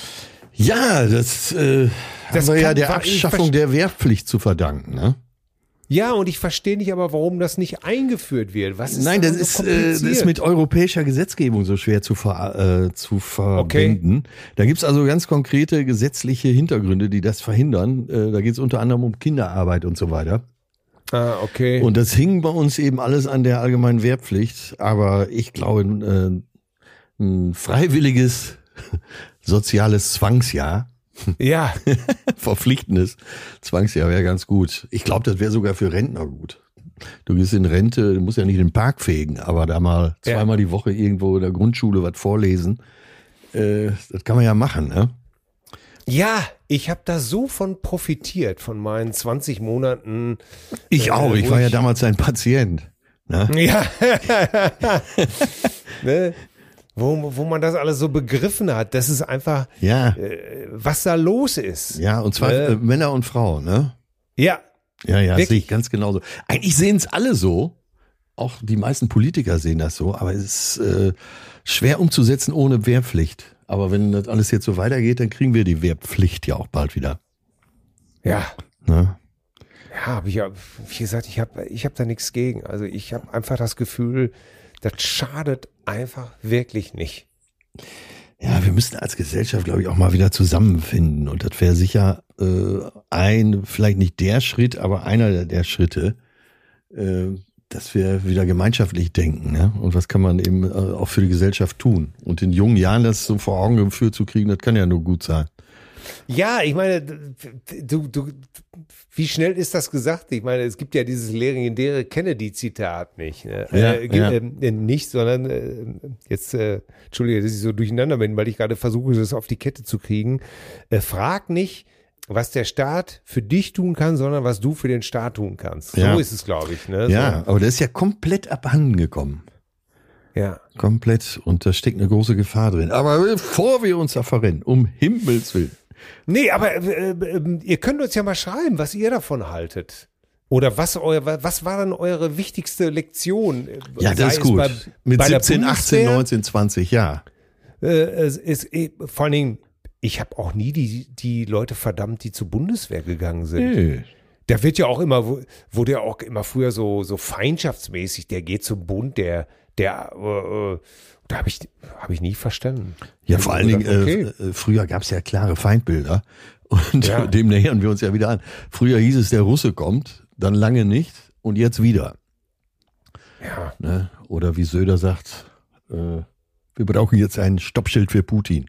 Ja, das, äh, Das haben wir ja der Abschaffung der Wehrpflicht zu verdanken, ne? Ja, und ich verstehe nicht aber, warum das nicht eingeführt wird. Was ist Nein, das ist, so äh, das ist mit europäischer Gesetzgebung so schwer zu, ver, äh, zu verbinden. Da gibt's also ganz konkrete gesetzliche Hintergründe, die das verhindern. Äh, da geht's unter anderem um Kinderarbeit und so weiter. Ah, okay. Und das hing bei uns eben alles an der allgemeinen Wehrpflicht. Aber ich glaube, äh, ein freiwilliges soziales Zwangsjahr, ja, verpflichtendes Zwangsjahr wäre ganz gut. Ich glaube, das wäre sogar für Rentner gut. Du gehst in Rente, du musst ja nicht den Park fegen, aber da mal Ja. zweimal die Woche irgendwo in der Grundschule was vorlesen, äh, das kann man ja machen, ne? ja, ich habe da so von profitiert, von meinen 20 Monaten. Ich Äh, auch, ich war ja damals ein Patient. Ne? Ja. ne? Wo, wo man das alles so begriffen hat, dass es einfach, Ja, äh, was da los ist. ja, und zwar Äh. Männer und Frauen, ne? Ja, Ja, ja, sehe ich ganz genauso. Eigentlich sehen es alle so. Auch die meisten Politiker sehen das so, aber es ist äh, schwer umzusetzen ohne Wehrpflicht. Aber wenn das alles jetzt so weitergeht, dann kriegen wir die Wehrpflicht ja auch bald wieder. ja. Ne? Ja, aber ich wie gesagt, ich habe ich hab da nichts gegen. Also ich habe einfach das Gefühl, das schadet einfach wirklich nicht. Ja, wir müssen als Gesellschaft, glaube ich, auch mal wieder zusammenfinden. Und das wäre sicher äh, ein, vielleicht nicht der Schritt, aber einer der, der Schritte, äh, dass wir wieder gemeinschaftlich denken. Ne? Und was kann man eben äh, auch für die Gesellschaft tun? Und in jungen Jahren das so vor Augen geführt zu kriegen, das kann ja nur gut sein. Ja, ich meine, du, du, wie schnell ist das gesagt? Ich meine, es gibt ja dieses legendäre Kennedy-Zitat nicht. Ne? Ja, äh, gibt, ja. äh, nicht, sondern äh, jetzt, äh, Entschuldige, dass ich so durcheinander bin, weil ich gerade versuche, das auf die Kette zu kriegen. Äh, frag nicht, was der Staat für dich tun kann, sondern was du für den Staat tun kannst. Ja. So ist es, glaube ich. Ne? Ja, aber das ist ja komplett abhanden gekommen. So, ja. Komplett. Und da steckt eine große Gefahr drin. Aber bevor wir uns da verrennen, um Himmels Willen. Nee, aber äh, äh, ihr könnt uns ja mal schreiben, was ihr davon haltet. Oder was euer, was war dann eure wichtigste Lektion? Ja, das ist gut. bei- Mit bei der 17, 18, Bundeswehr? 19, 20, ja. Äh, es ist, eh, vor allen Dingen, ich habe auch nie die, die Leute verdammt, die zur Bundeswehr gegangen sind. Nö. Da wird ja auch immer, wo- wurde ja auch immer früher so, so feindschaftsmäßig, der geht zum Bund, der, Der, äh, äh da habe ich, hab ich nie verstanden. Ja, vor allen Dingen, okay. äh, früher gab es ja klare Feindbilder und ja. dem nähern wir uns ja wieder an. Früher hieß es, der Russe kommt, dann lange nicht und jetzt wieder. Ja. Ne? Oder wie Söder sagt, äh, wir brauchen jetzt ein Stoppschild für Putin.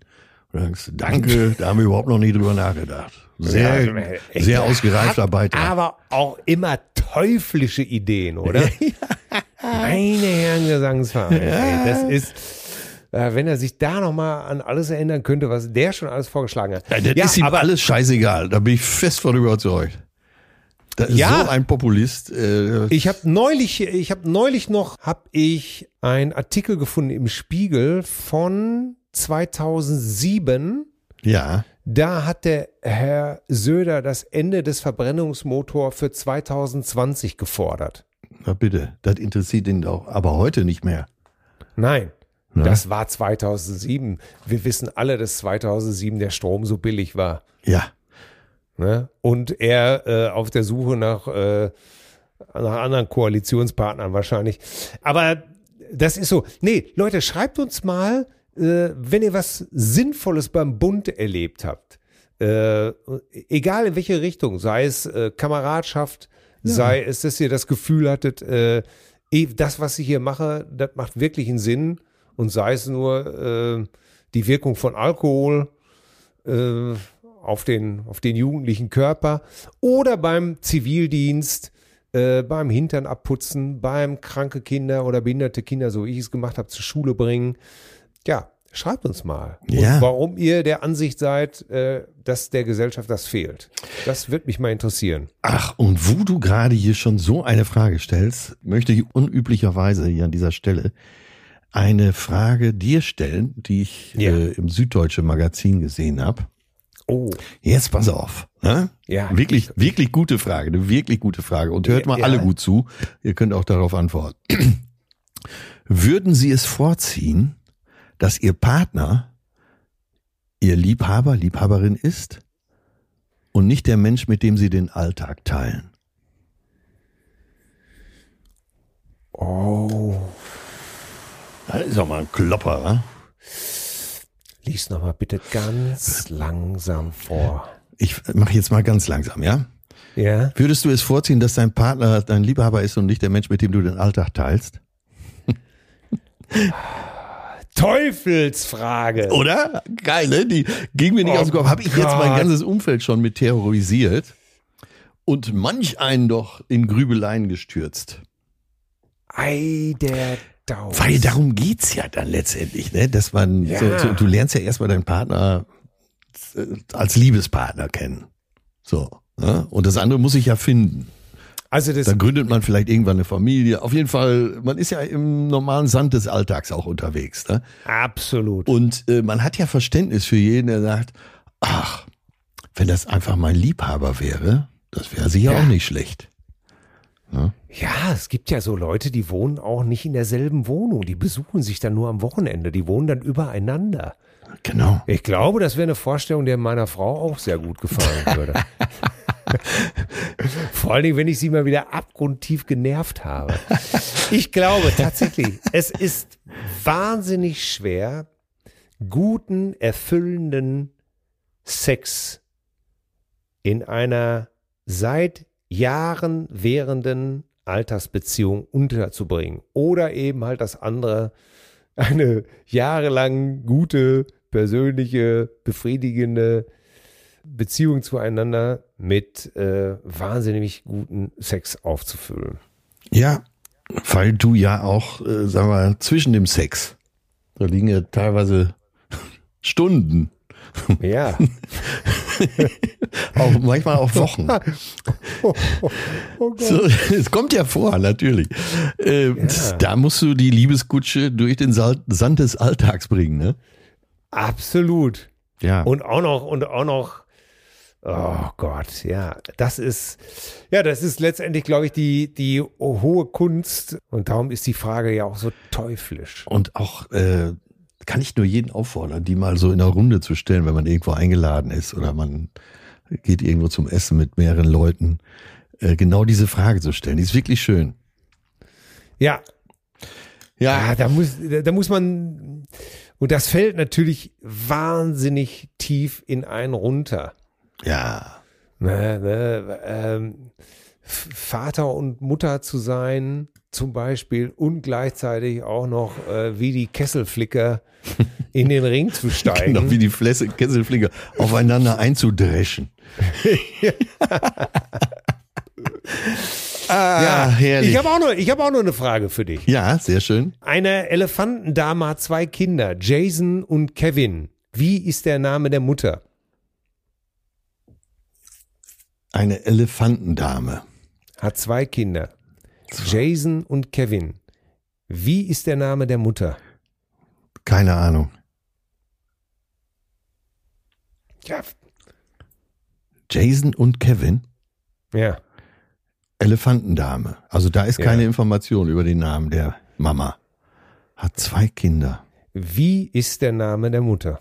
Du, danke, da haben wir überhaupt noch nie drüber nachgedacht. Sehr, ja, sehr ausgereifter Beitrag. Aber auch immer teuflische Ideen, oder? Meine Herren Gesangsverein. Ja. das ist, äh, wenn er sich da nochmal an alles erinnern könnte, was der schon alles vorgeschlagen hat. Ja, das ja, ist ihm aber, alles scheißegal. Da bin ich fest von überzeugt. Da ist ja, so ein Populist. Äh, ich habe neulich, ich habe neulich noch, habe ich einen Artikel gefunden im Spiegel von 2007. Ja. Da hat der Herr Söder das Ende des Verbrennungsmotors für 2020 gefordert. Na bitte, das interessiert ihn doch, aber heute nicht mehr. Nein, Na? das war 2007. Wir wissen alle, dass 2007 der Strom so billig war. Ja. Ne? Und er äh, auf der Suche nach, äh, nach anderen Koalitionspartnern wahrscheinlich. Aber das ist so. Nee, Leute, schreibt uns mal, äh, wenn ihr was Sinnvolles beim Bund erlebt habt. Äh, egal in welche Richtung, sei es äh, Kameradschaft, ja. sei es, dass ihr das Gefühl hattet, äh, eh, das, was ich hier mache, das macht wirklich einen Sinn und sei es nur äh, die Wirkung von Alkohol auf, den, auf den jugendlichen Körper oder beim Zivildienst, äh, beim Hintern abputzen, beim kranke Kinder oder behinderte Kinder, so wie ich es gemacht habe, zur Schule bringen. Ja, schreibt uns mal, ja. warum ihr der Ansicht seid, äh, dass der Gesellschaft das fehlt. Das wird mich mal interessieren. Ach, und wo du gerade hier schon so eine Frage stellst, möchte ich unüblicherweise hier an dieser Stelle eine Frage dir stellen, die ich ja. äh, im Süddeutsche Magazin gesehen habe. Oh. Jetzt pass auf. Ne? Ja. Wirklich, wirklich gute Frage, eine wirklich gute Frage. Und hört mal ja. alle gut zu. Ihr könnt auch darauf antworten. Würden Sie es vorziehen, dass Ihr Partner Ihr Liebhaber, Liebhaberin ist und nicht der Mensch, mit dem Sie den Alltag teilen? Oh. Das ist auch mal ein Klopper, wa? Lies nochmal bitte ganz langsam vor. Ich mache jetzt mal ganz langsam, ja? Ja. Würdest du es vorziehen, dass dein Partner dein Liebhaber ist und nicht der Mensch, mit dem du den Alltag teilst? Teufelsfrage. Oder? Geil, ne? Die ging mir nicht oh aus dem Kopf. Habe ich jetzt mein ganzes Umfeld schon mit terrorisiert und manch einen doch in Grübeleien gestürzt. Ei, der Daus. Weil darum geht's ja dann letztendlich, ne? Dass man, ja. so, so, du lernst ja erstmal deinen Partner äh, als Liebespartner kennen. So. Ne? Und das andere muss ich ja finden. Also das Dann gründet man vielleicht irgendwann eine Familie. Auf jeden Fall, man ist ja im normalen Sand des Alltags auch unterwegs. Ne? Absolut. Und äh, man hat ja Verständnis für jeden, der sagt, ach, wenn das einfach mein Liebhaber wäre, das wäre sicher ja. auch nicht schlecht. Ne? Ja, es gibt ja so Leute, die wohnen auch nicht in derselben Wohnung. Die besuchen sich dann nur am Wochenende. Die wohnen dann übereinander. Genau. Ich glaube, das wäre eine Vorstellung, der meiner Frau auch sehr gut gefallen würde. Vor allen Dingen, wenn ich sie mal wieder abgrundtief genervt habe. Ich glaube tatsächlich, es ist wahnsinnig schwer, guten, erfüllenden Sex in einer seit Jahren währenden Altersbeziehung unterzubringen. Oder eben halt das andere, eine jahrelang gute, persönliche, befriedigende Beziehung zueinander mit äh, wahnsinnig guten Sex aufzufüllen. Ja, weil du ja auch, äh, sagen wir, zwischen dem Sex, da liegen ja teilweise Stunden. Ja. auch manchmal auch Wochen. Oh, oh, oh so, es kommt ja vor, natürlich. Äh, ja. Da musst du die Liebeskutsche durch den Sand des Alltags bringen, ne? Absolut. Ja. Und auch noch, und auch noch Oh Gott, ja, das ist, ja, das ist letztendlich, glaube ich, die, die hohe Kunst. Und darum ist die Frage ja auch so teuflisch. Und auch, äh, kann ich nur jeden auffordern, die mal so in einer Runde zu stellen, wenn man irgendwo eingeladen ist oder man geht irgendwo zum Essen mit mehreren Leuten, äh, genau diese Frage zu stellen. Die ist wirklich schön. Ja. Ja, da muss, da muss man, und das fällt natürlich wahnsinnig tief in einen runter. Ja. Ne, ne, ähm, Vater und Mutter zu sein, zum Beispiel, und gleichzeitig auch noch äh, wie die Kesselflicker in den Ring zu steigen. Genau wie die Flesse, Kesselflicker aufeinander einzudreschen. ah, ja, herrlich. ich habe auch, noch- ich hab auch noch eine Frage für dich. ja, sehr schön. Eine Elefantendame hat zwei Kinder, Jason und Kevin. Wie ist der Name der Mutter? Eine Elefantendame. Hat zwei Kinder, Jason und Kevin. Wie ist der Name der Mutter? Keine Ahnung. Ja, Jason und Kevin. ja. Elefantendame. Also da ist Ja. keine Information über den Namen der Mama. Hat zwei Kinder. Wie ist der Name der Mutter?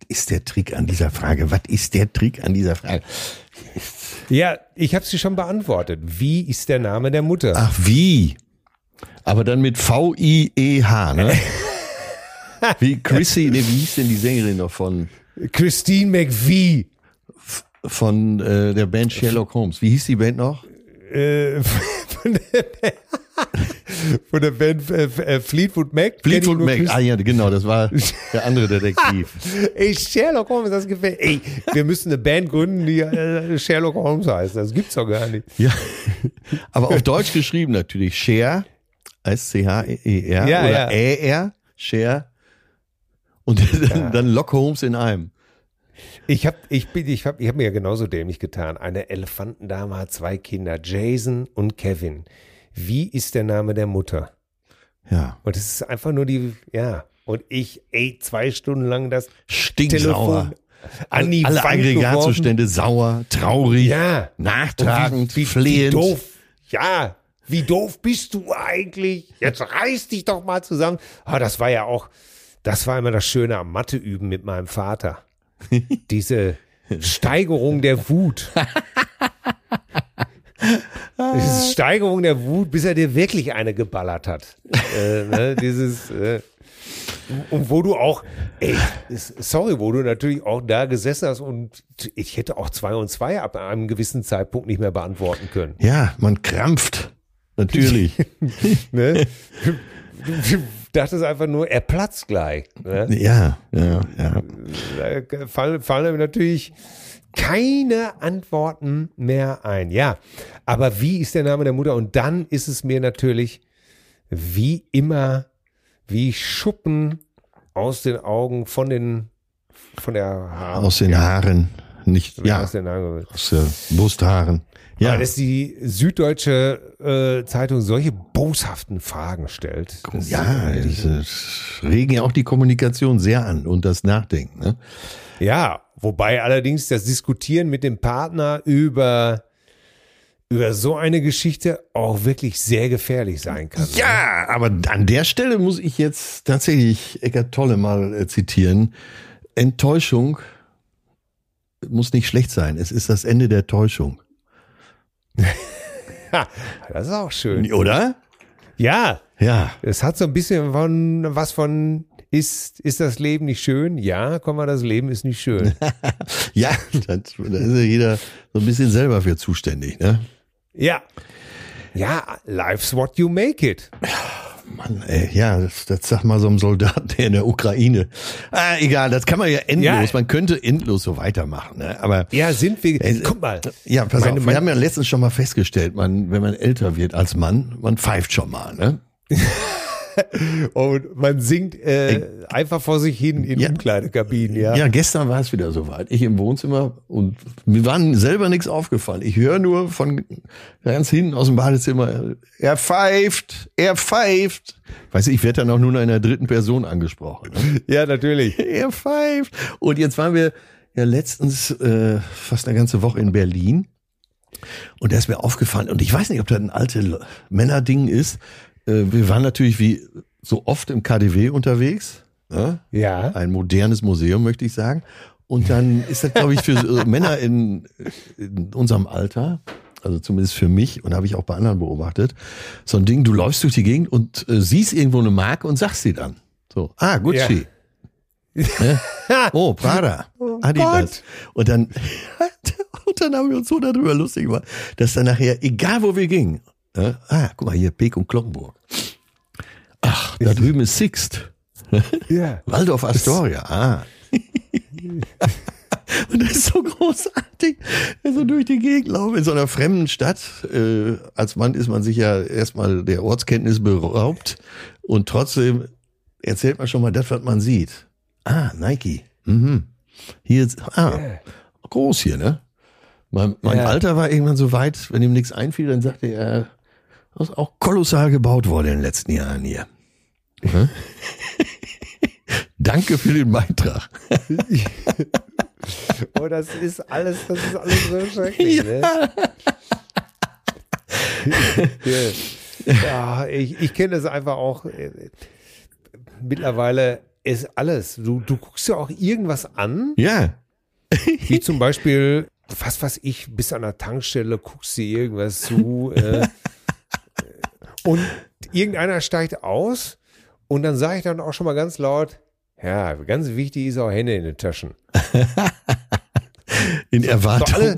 Was ist der Trick an dieser Frage? Was ist der Trick an dieser Frage? Ja, ich habe sie schon beantwortet. Wie ist der Name der Mutter? Ach, wie? Aber dann mit V-I-E-H, ne? Wie Chrissy, ne, wie hieß denn die Sängerin noch von, Christine McVie. von äh, der Band Sherlock Holmes? Wie hieß die Band noch? Äh, von, der, von der Band äh, äh, Fleetwood Mac. Fleetwood Mac. Ah ja, genau, das war der andere Detektiv. Ey, Sherlock Holmes, das gefällt. Ey, wir müssen eine Band gründen, die äh, Sherlock Holmes heißt. Das gibt's doch gar nicht. Ja, aber auf Deutsch geschrieben natürlich. Cher, S-C-H-E-R Ja, oder ja. E-R, Cher. Und dann, dann Lock Holmes in einem. Ich habe ich bin, ich hab, ich hab mir ja genauso dämlich getan. Eine Elefantendame hat zwei Kinder, Jason und Kevin. Wie ist der Name der Mutter? Ja, Und es ist einfach nur die, ja. Und ich, ey, zwei Stunden lang das stinksauer. Telefon an die Alle Wand Aggregatzustände sauer, traurig, Ja. nachtragend, wie, wie, flehend. Wie doof. Ja, wie doof bist du eigentlich? Jetzt reiß dich doch mal zusammen. Ah, das war ja auch, das war immer das Schöne am Matheüben mit meinem Vater. Diese Steigerung der Wut. Diese Steigerung der Wut, bis er dir wirklich eine geballert hat. äh, ne, dieses, äh, und wo du auch, ey, sorry, wo du natürlich auch da gesessen hast und ich hätte auch zwei und zwei ab einem gewissen Zeitpunkt nicht mehr beantworten können. Ja, man krampft. Natürlich. Ne? Du dachtest einfach nur, er platzt gleich. Ne? ja, ja, ja. Da fallen, fallen natürlich keine Antworten mehr ein. Ja, aber wie ist der Name der Mutter? Und dann ist es mir natürlich wie immer, wie Schuppen aus den Augen von den, von der Haar. Aus den Haaren. Nicht, ja, Aus den Augen. aus der Brusthaaren. Ja, Ja, dass die Süddeutsche äh, Zeitung solche boshaften Fragen stellt. Ja, äh, das, das regen ja auch die Kommunikation sehr an und das Nachdenken. Ne? Ja, wobei allerdings das Diskutieren mit dem Partner über, über so eine Geschichte auch wirklich sehr gefährlich sein kann. Ja, aber an der Stelle muss ich jetzt tatsächlich Eckart Tolle mal äh, zitieren. Enttäuschung muss nicht schlecht sein. Es ist das Ende der Täuschung. Das ist auch schön. Oder? Ja, Ja. es hat so ein bisschen von was von ist, ist das Leben nicht schön? Ja, komm mal, das Leben ist nicht schön. Ja, das, da ist ja jeder so ein bisschen selber für zuständig. Ne? Ja. Ja, life's what you make it. Mann, ey, ja, das, das sag mal so einem Soldaten der in der Ukraine. Ah, egal, das kann man ja endlos. Ja. Man könnte endlos so weitermachen. Ne? Aber Ja, sind wir. Äh, Guck mal. ja, pass Meine- auf, wir haben ja letztens schon mal festgestellt, man, wenn man älter wird als Mann, man pfeift schon mal. Ne? Und man singt äh, einfach vor sich hin in Ja. Umkleidekabinen, ja. Ja, gestern war es wieder soweit. Ich im Wohnzimmer und mir waren selber nichts aufgefallen. Ich höre nur von ganz hinten aus dem Badezimmer, er pfeift, er pfeift. Weißt du, ich werde dann auch nur noch in der dritten Person angesprochen. Ne? Ja, natürlich. er pfeift. Und jetzt waren wir ja letztens äh, fast eine ganze Woche in Berlin. Und da ist mir aufgefallen, und ich weiß nicht, ob das ein alte Männerding ist. Äh, wir waren natürlich wie so oft im KDW unterwegs. Ne? Ja. Ein modernes Museum, möchte ich sagen. Und dann ist das, glaube ich, für so Männer in, in unserem Alter also zumindest für mich und habe ich auch bei anderen beobachtet, so ein Ding, du läufst durch die Gegend und äh, siehst irgendwo eine Marke und sagst sie dann. So, ah, Gucci. Ne? Oh, Prada. Adidas. Und dann, und dann haben wir uns so darüber lustig gemacht, dass dann nachher, egal wo wir gingen, äh, ah, guck mal hier, Beek und Glockenburg. Ach, da drüben ist Sixt. Ja. Waldorf Astoria, ah. Und das ist so großartig. So durch die Gegend laufen in so einer fremden Stadt. Äh, als Mann ist man sich ja erstmal der Ortskenntnis beraubt. Und trotzdem erzählt man schon mal das, was man sieht. Ah, Nike. Mhm. Hier ah, groß hier, ne? Mein, mein Ja. Alter war irgendwann so weit, wenn ihm nichts einfiel, dann sagte er, das ist auch kolossal gebaut worden in den letzten Jahren hier. Danke für den Beitrag. Oh, das ist alles, das ist alles so schrecklich, ne? ja. ja, ich, ich kenne das einfach auch. äh, Mittlerweile ist alles. Du, du guckst ja auch irgendwas an, Ja, wie zum Beispiel, was weiß ich, bis an der Tankstelle guckst du irgendwas zu. Äh, und irgendeiner steigt aus und dann sage ich dann auch schon mal ganz laut, ja, ganz wichtig ist auch Hände in den Taschen. in Erwartung. alle-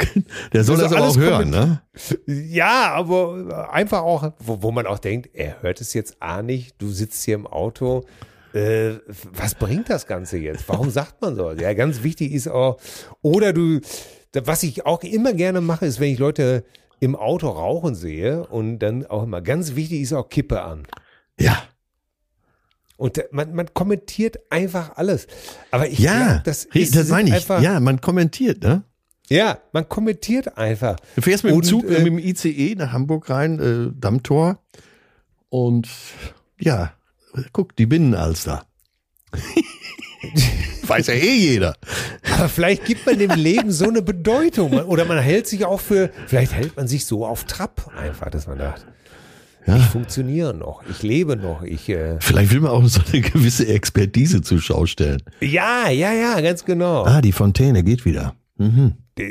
Der soll das das aber auch alles hören, ne? Ja, aber einfach auch, wo, wo man auch denkt, er hört es jetzt A nicht, du sitzt hier im Auto. Äh, was bringt das Ganze jetzt? Warum sagt man so? Ja, ganz wichtig ist auch, oder du, was ich auch immer gerne mache, ist, wenn ich Leute im Auto rauchen sehe und dann auch immer ganz wichtig ist auch Kippe an. Ja. Und man, man kommentiert einfach alles. Aber ich Ja, glaub, das, ist, das meine ich. Einfach, Ja, man kommentiert, ne? ja, man kommentiert einfach. Du fährst mit dem Und, Zug, äh, äh, mit dem ICE nach Hamburg rein, äh, Dammtor. Und ja, guck, die Binnenalster. Weiß ja eh jeder. Aber vielleicht gibt man dem Leben so eine Bedeutung. Oder man hält sich auch für, vielleicht hält man sich so auf Trab einfach, dass man sagt, Ja. ich funktioniere noch, ich lebe noch, ich, äh, Vielleicht will man auch so eine gewisse Expertise zur Schau stellen. ja, ja, ja, ganz genau. Ah, die Fontäne geht wieder. Mhm.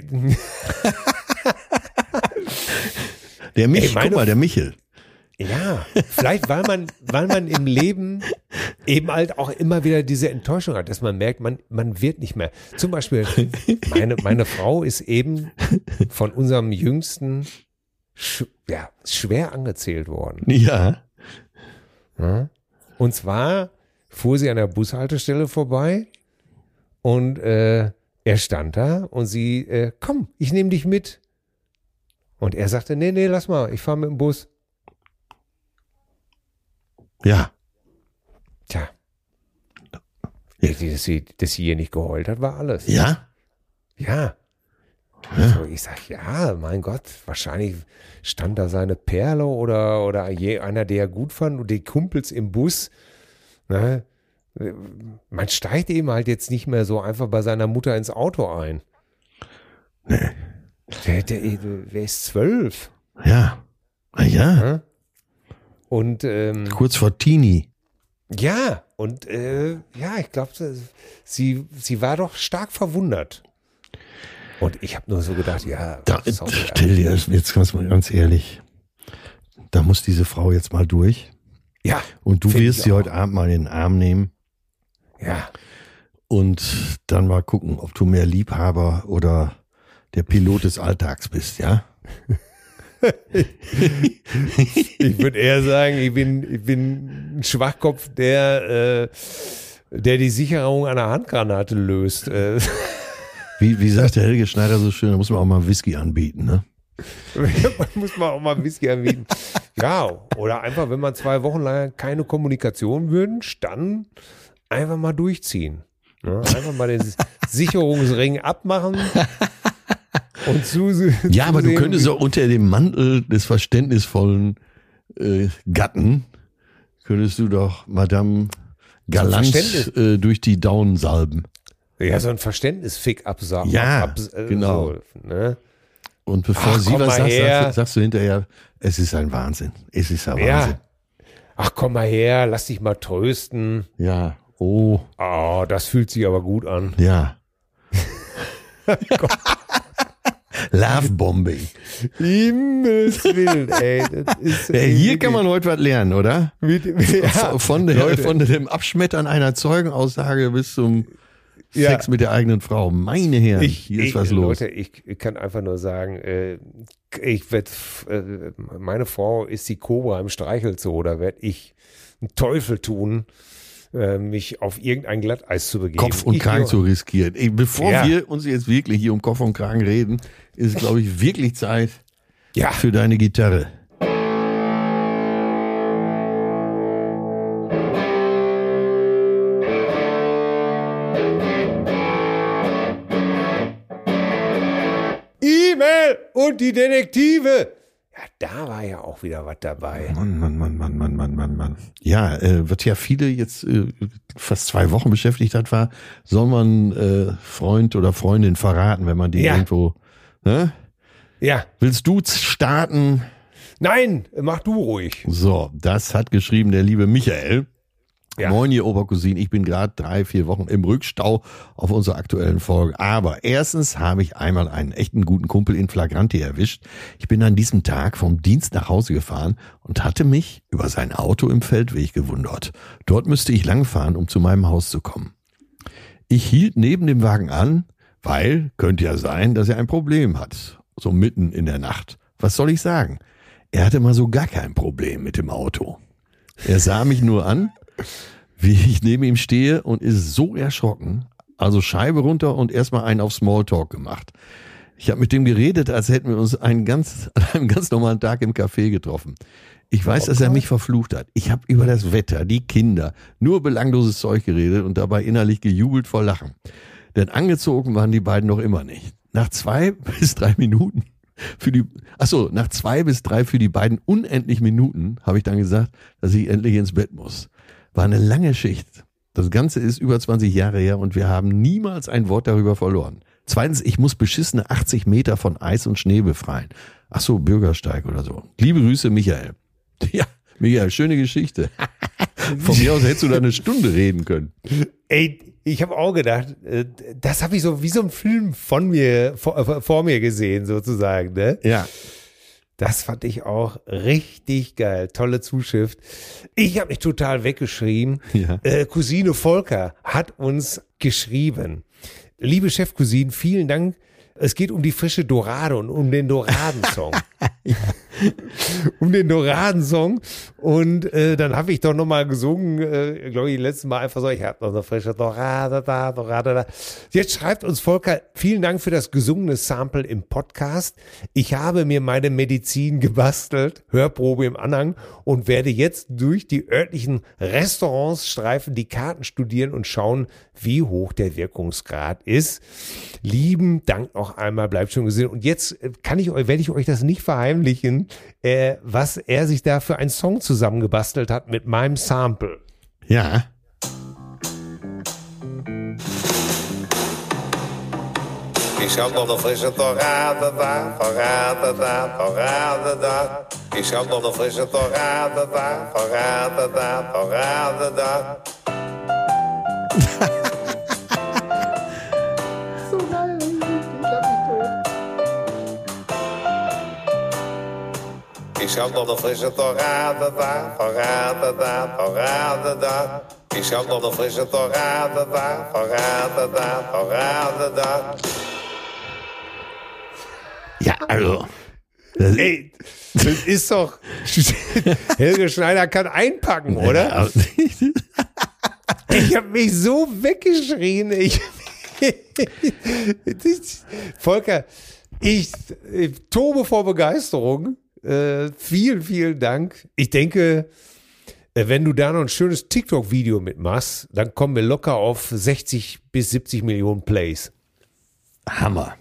Der Mich, Ey, guck mal, der Michel. Ja, vielleicht weil man, weil man im Leben eben halt auch immer wieder diese Enttäuschung hat, dass man merkt, man, man wird nicht mehr. Zum Beispiel, meine, meine Frau ist eben von unserem Jüngsten sch ja, schwer angezählt worden. Ja. Ja. Und zwar fuhr sie an der Bushaltestelle vorbei und äh, er stand da und sie, äh, komm, ich nehme dich mit. Und er sagte, nee, nee, lass mal, ich fahre mit dem Bus. Ja. Tja. Dass sie, dass sie hier nicht geheult hat, war alles. Ja? Ja. Also ich sag, ja, mein Gott, wahrscheinlich stand da seine Perle oder, oder je, einer, der er gut fand und die Kumpels im Bus. Ne? Man steigt eben halt jetzt nicht mehr so einfach bei seiner Mutter ins Auto ein. Der, der, der ist zwölf. Ja. Ah, ja. Und ähm, Kurz vor Teenie. ja, und äh, ja, ich glaube, sie, sie war doch stark verwundert. Und ich habe nur so gedacht, ja, Da, sorry, Till, jetzt ganz mal ganz ehrlich. Da muss diese Frau jetzt mal durch. ja, Und du wirst sie auch. heute Abend mal in den Arm nehmen ja. und dann mal gucken, ob du mehr Liebhaber oder der Pilot des Alltags bist, ja? Ich würde eher sagen, ich bin, ich bin ein Schwachkopf, der, äh, der die Sicherung der Handgranate löst. Äh, Wie, wie sagt der Helge Schneider so schön, da muss man auch mal Whisky anbieten, ne? man muss mal auch mal Whisky anbieten. Ja, oder einfach, wenn man zwei Wochen lang keine Kommunikation wünscht, dann einfach mal durchziehen. Ne? Einfach mal den Sicherungsring abmachen und zu. Ja, aber du könntest auch unter dem Mantel des verständnisvollen äh, Gatten, könntest du doch Madame galant äh, durch die Daunen salben. Ja, so ein Verständnisfick absagen. Ja, ab, äh, genau. So, ne? Und bevor Ach, sie was sagt, sagst, sagst du hinterher, es ist ein Wahnsinn. Es ist ein Wahnsinn. Ja. Ach, komm mal her, lass dich mal trösten. Ja. Oh, Oh, das fühlt sich aber gut an. ja. Lovebombing. Himmels Willen, ey. Ja, hier kann man heute was lernen, oder? mit, ja, von, der, Leute. von dem Abschmettern einer Zeugenaussage bis zum Ja. Sex mit der eigenen Frau. Meine Herren, ich, hier ist ich, was los. Leute, ich, ich kann einfach nur sagen, äh, ich werd, äh, meine Frau ist die Cobra im Streichelzoo, da werde ich einen Teufel tun, äh, mich auf irgendein Glatteis zu begeben. Kopf und Kragen zu riskieren. Ey, bevor Ja. wir uns jetzt wirklich hier um Kopf und Kragen reden, ist es, glaube ich, wirklich Zeit Ja, für deine Gitarre. E-Mail und die Detektive. Ja, da war ja auch wieder was dabei. Mann, Mann, Mann, Mann, Mann, Mann, Mann, Mann. Ja, äh, was ja viele jetzt äh, fast zwei Wochen beschäftigt hat, war, soll man äh, Freund oder Freundin verraten, wenn man die Ja. irgendwo. Ne? Ja, Willst du starten? nein, mach du ruhig. So, das hat geschrieben der liebe Michael. Ja. Moin, ihr Obercousin. Ich bin gerade drei, vier Wochen im Rückstau auf unserer aktuellen Folge. Aber erstens habe ich einmal einen echten guten Kumpel in Flagranti erwischt. Ich bin an diesem Tag vom Dienst nach Hause gefahren und hatte mich über sein Auto im Feldweg gewundert. Dort müsste ich langfahren, um zu meinem Haus zu kommen. Ich hielt neben dem Wagen an, weil könnte ja sein, dass er ein Problem hat. So mitten in der Nacht. Was soll ich sagen? Er hatte mal so gar kein Problem mit dem Auto. Er sah mich nur an, wie ich neben ihm stehe und ist so erschrocken. Also Scheibe runter und erstmal einen auf Smalltalk gemacht. Ich habe mit dem geredet, als hätten wir uns einen ganz, an einem ganz normalen Tag im Café getroffen. Ich weiß, dass er mich verflucht hat. Ich habe über das Wetter, die Kinder, nur belangloses Zeug geredet und dabei innerlich gejubelt vor Lachen. Denn angezogen waren die beiden noch immer nicht. Nach zwei bis drei Minuten für die, ach so, nach zwei bis drei für die beiden unendlich Minuten habe ich dann gesagt, dass ich endlich ins Bett muss. War eine lange Schicht. Das Ganze ist über 20 Jahre her und wir haben niemals ein Wort darüber verloren. Zweitens, ich muss beschissene 80 Meter von Eis und Schnee befreien. Ach so, Bürgersteig oder so. Liebe Grüße, Michael. Ja, Michael, schöne Geschichte. Von mir aus hättest du da eine Stunde reden können. Ey, ich habe auch gedacht, äh, das habe ich so wie so ein Film von mir, vor, vor mir gesehen, sozusagen, ne? Ja. Das fand ich auch richtig geil. Tolle Zuschrift. Ich habe mich total weggeschrieben. Ja. Äh, Cousine Volker hat uns geschrieben. Liebe Chefcousine, vielen Dank. Es geht um die frische Dorade und um den Doradensong. um den Doradensong. Und äh, dann habe ich doch nochmal gesungen, äh, glaube ich, letztes Mal einfach so, ich habe noch eine frische Dorade da, Dorade da. Jetzt schreibt uns Volker, vielen Dank für das gesungene Sample im Podcast. Ich habe mir meine Medizin gebastelt, Hörprobe im Anhang und werde jetzt durch die örtlichen Restaurants streifen, die Karten studieren und schauen, wie hoch der Wirkungsgrad ist. Lieben Dank noch einmal, bleibt schon gesehen. Und jetzt äh, kann ich euch, werde ich euch das nicht verheimlichen, äh, was er sich da für einen Song zusammengebastelt hat mit meinem Sample. Ja. Ich hab noch eine frische Torade da, Torade da, Torade da. Ich hab noch eine frische Torade da, Torade da, Torade da. Noch eine frische Torade da, Torade da, Torade da. Ich hab noch eine frische Torade da, Torade da, Torade da. Ja, also. Das Ey, das ist doch, Helge Schneider kann einpacken, oder? Ja, Ich habe mich so weggeschrien. Ich, Volker, ich, ich tobe vor Begeisterung. Äh, vielen, vielen Dank. Ich denke, äh, wenn du da noch ein schönes TikTok-Video mitmachst, dann kommen wir locker auf 60 bis 70 Millionen Plays. Hammer.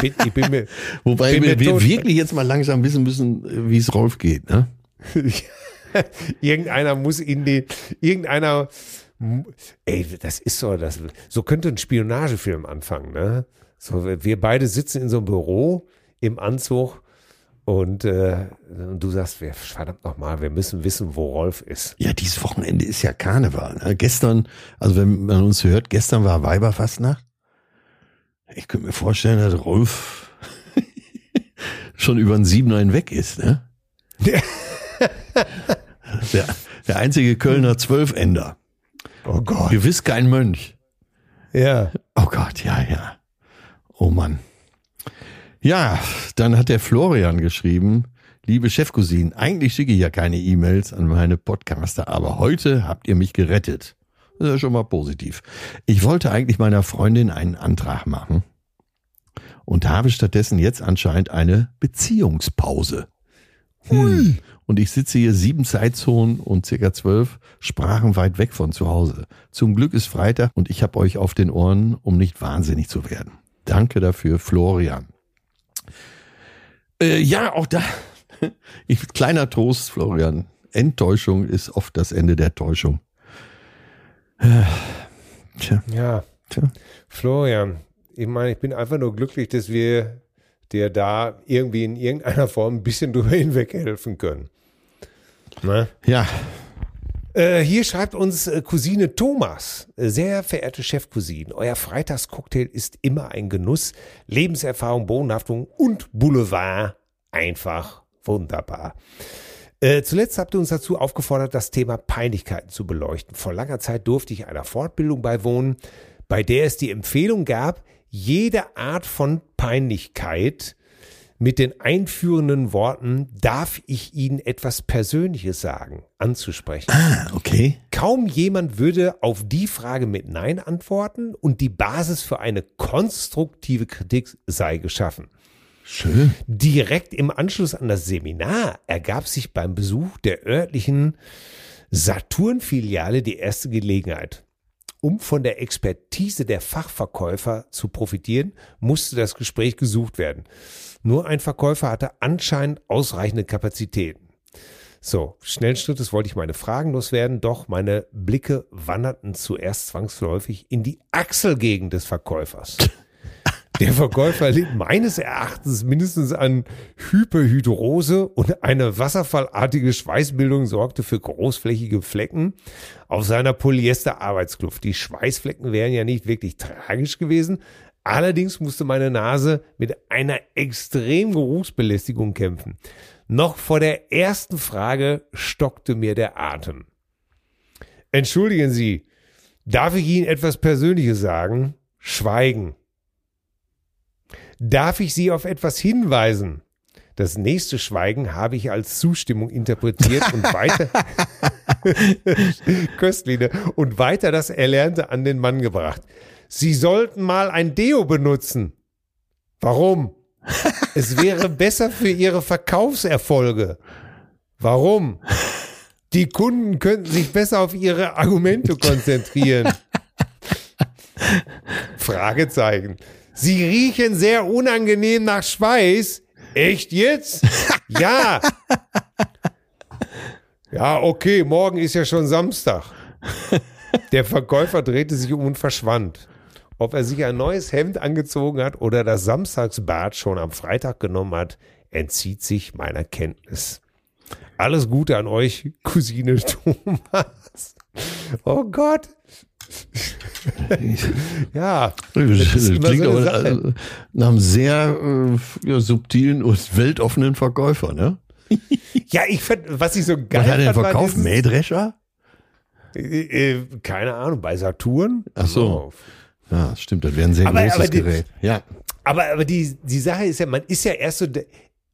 Bin, ich bin mir, Wobei bin wir, wir wirklich jetzt mal langsam wissen müssen, wie es Rolf geht, ne? irgendeiner muss in den, irgendeiner, ey, das ist so, das, so könnte ein Spionagefilm anfangen, ne? So, wir beide sitzen in so einem Büro im Anzug und, äh, und du sagst, wir, verdammt nochmal, wir müssen wissen, wo Rolf ist. Ja, dieses Wochenende ist ja Karneval. Ne? Gestern, also wenn man uns hört, gestern war Weiberfastnacht. Ich könnte mir vorstellen, dass Rolf schon über den Siebener hinweg ist, ne? der, der einzige Kölner Zwölfender. Oh Gott. Gewiss kein Mönch. Ja. Oh Gott, ja, ja. Oh Mann. Ja, dann hat der Florian geschrieben, liebe Chefcousine, eigentlich schicke ich ja keine E-Mails an meine Podcaster, aber heute habt ihr mich gerettet. Das ist ja schon mal positiv. Ich wollte eigentlich meiner Freundin einen Antrag machen und habe stattdessen jetzt anscheinend eine Beziehungspause. Hui. Und ich sitze hier sieben Zeitzonen und circa zwölf Sprachen weit weg von zu Hause. Zum Glück ist Freitag und ich habe euch auf den Ohren, um nicht wahnsinnig zu werden. Danke dafür, Florian. Äh, ja, auch da. Ich, kleiner Trost, Florian. Enttäuschung ist oft das Ende der Täuschung. Tja, Ja. tja. Florian, ich meine, ich bin einfach nur glücklich, dass wir dir da irgendwie in irgendeiner Form ein bisschen drüber hinweg helfen können. Ne? Ja, Äh, hier schreibt uns äh, Cousine Thomas. Äh, Sehr verehrte Chefcousine, euer Freitagscocktail ist immer ein Genuss. Lebenserfahrung, Bodenhaftung und Boulevard. Einfach wunderbar. Äh, zuletzt habt ihr uns dazu aufgefordert, das Thema Peinlichkeiten zu beleuchten. Vor langer Zeit durfte ich einer Fortbildung beiwohnen, bei der es die Empfehlung gab, jede Art von Peinlichkeit mit den einführenden Worten, darf ich Ihnen etwas Persönliches sagen, anzusprechen. ah, okay. Kaum jemand würde auf die Frage mit Nein antworten und die Basis für eine konstruktive Kritik sei geschaffen. Schön. Direkt im Anschluss an das Seminar ergab sich beim Besuch der örtlichen Saturn-Filiale die erste Gelegenheit. Um von der Expertise der Fachverkäufer zu profitieren, musste das Gespräch gesucht werden. Nur ein Verkäufer hatte anscheinend ausreichende Kapazitäten. So, schnellen Schrittes wollte ich meine Fragen loswerden, doch meine Blicke wanderten zuerst zwangsläufig in die Achselgegend des Verkäufers. Der Verkäufer litt meines Erachtens mindestens an Hyperhydrose und eine wasserfallartige Schweißbildung sorgte für großflächige Flecken auf seiner Polyester-Arbeitskluft. Die Schweißflecken wären ja nicht wirklich tragisch gewesen. Allerdings musste meine Nase mit einer extremen Geruchsbelästigung kämpfen. Noch vor der ersten Frage stockte mir der Atem. Entschuldigen Sie, darf ich Ihnen etwas Persönliches sagen? Schweigen. Darf ich Sie auf etwas hinweisen? Das nächste Schweigen habe ich als Zustimmung interpretiert und weiter köstlich ne? und weiter das Erlernte an den Mann gebracht. Sie sollten mal ein Deo benutzen. Warum? Es wäre besser für Ihre Verkaufserfolge. Warum? Die Kunden könnten sich besser auf ihre Argumente konzentrieren. Fragezeichen. Sie riechen sehr unangenehm nach Schweiß. Echt jetzt? Ja. Ja, okay, morgen ist ja schon Samstag. Der Verkäufer drehte sich um und verschwand. Ob er sich ein neues Hemd angezogen hat oder das Samstagsbad schon am Freitag genommen hat, entzieht sich meiner Kenntnis. Alles Gute an euch, Cousine Thomas. Oh Gott. ja, Das klingt so aber Sache. nach einem sehr äh, ja, subtilen und weltoffenen Verkäufer, ne? ja, ich fand, was ich so geil Was hat er denn verkauft? Mähdrescher? Äh, äh, keine Ahnung, bei Saturn? Ach so. Oh. Ja, stimmt, das wäre ein sehr Aber- großes aber die- Gerät. Ja. Aber, aber die, die Sache ist ja, man ist ja erst so,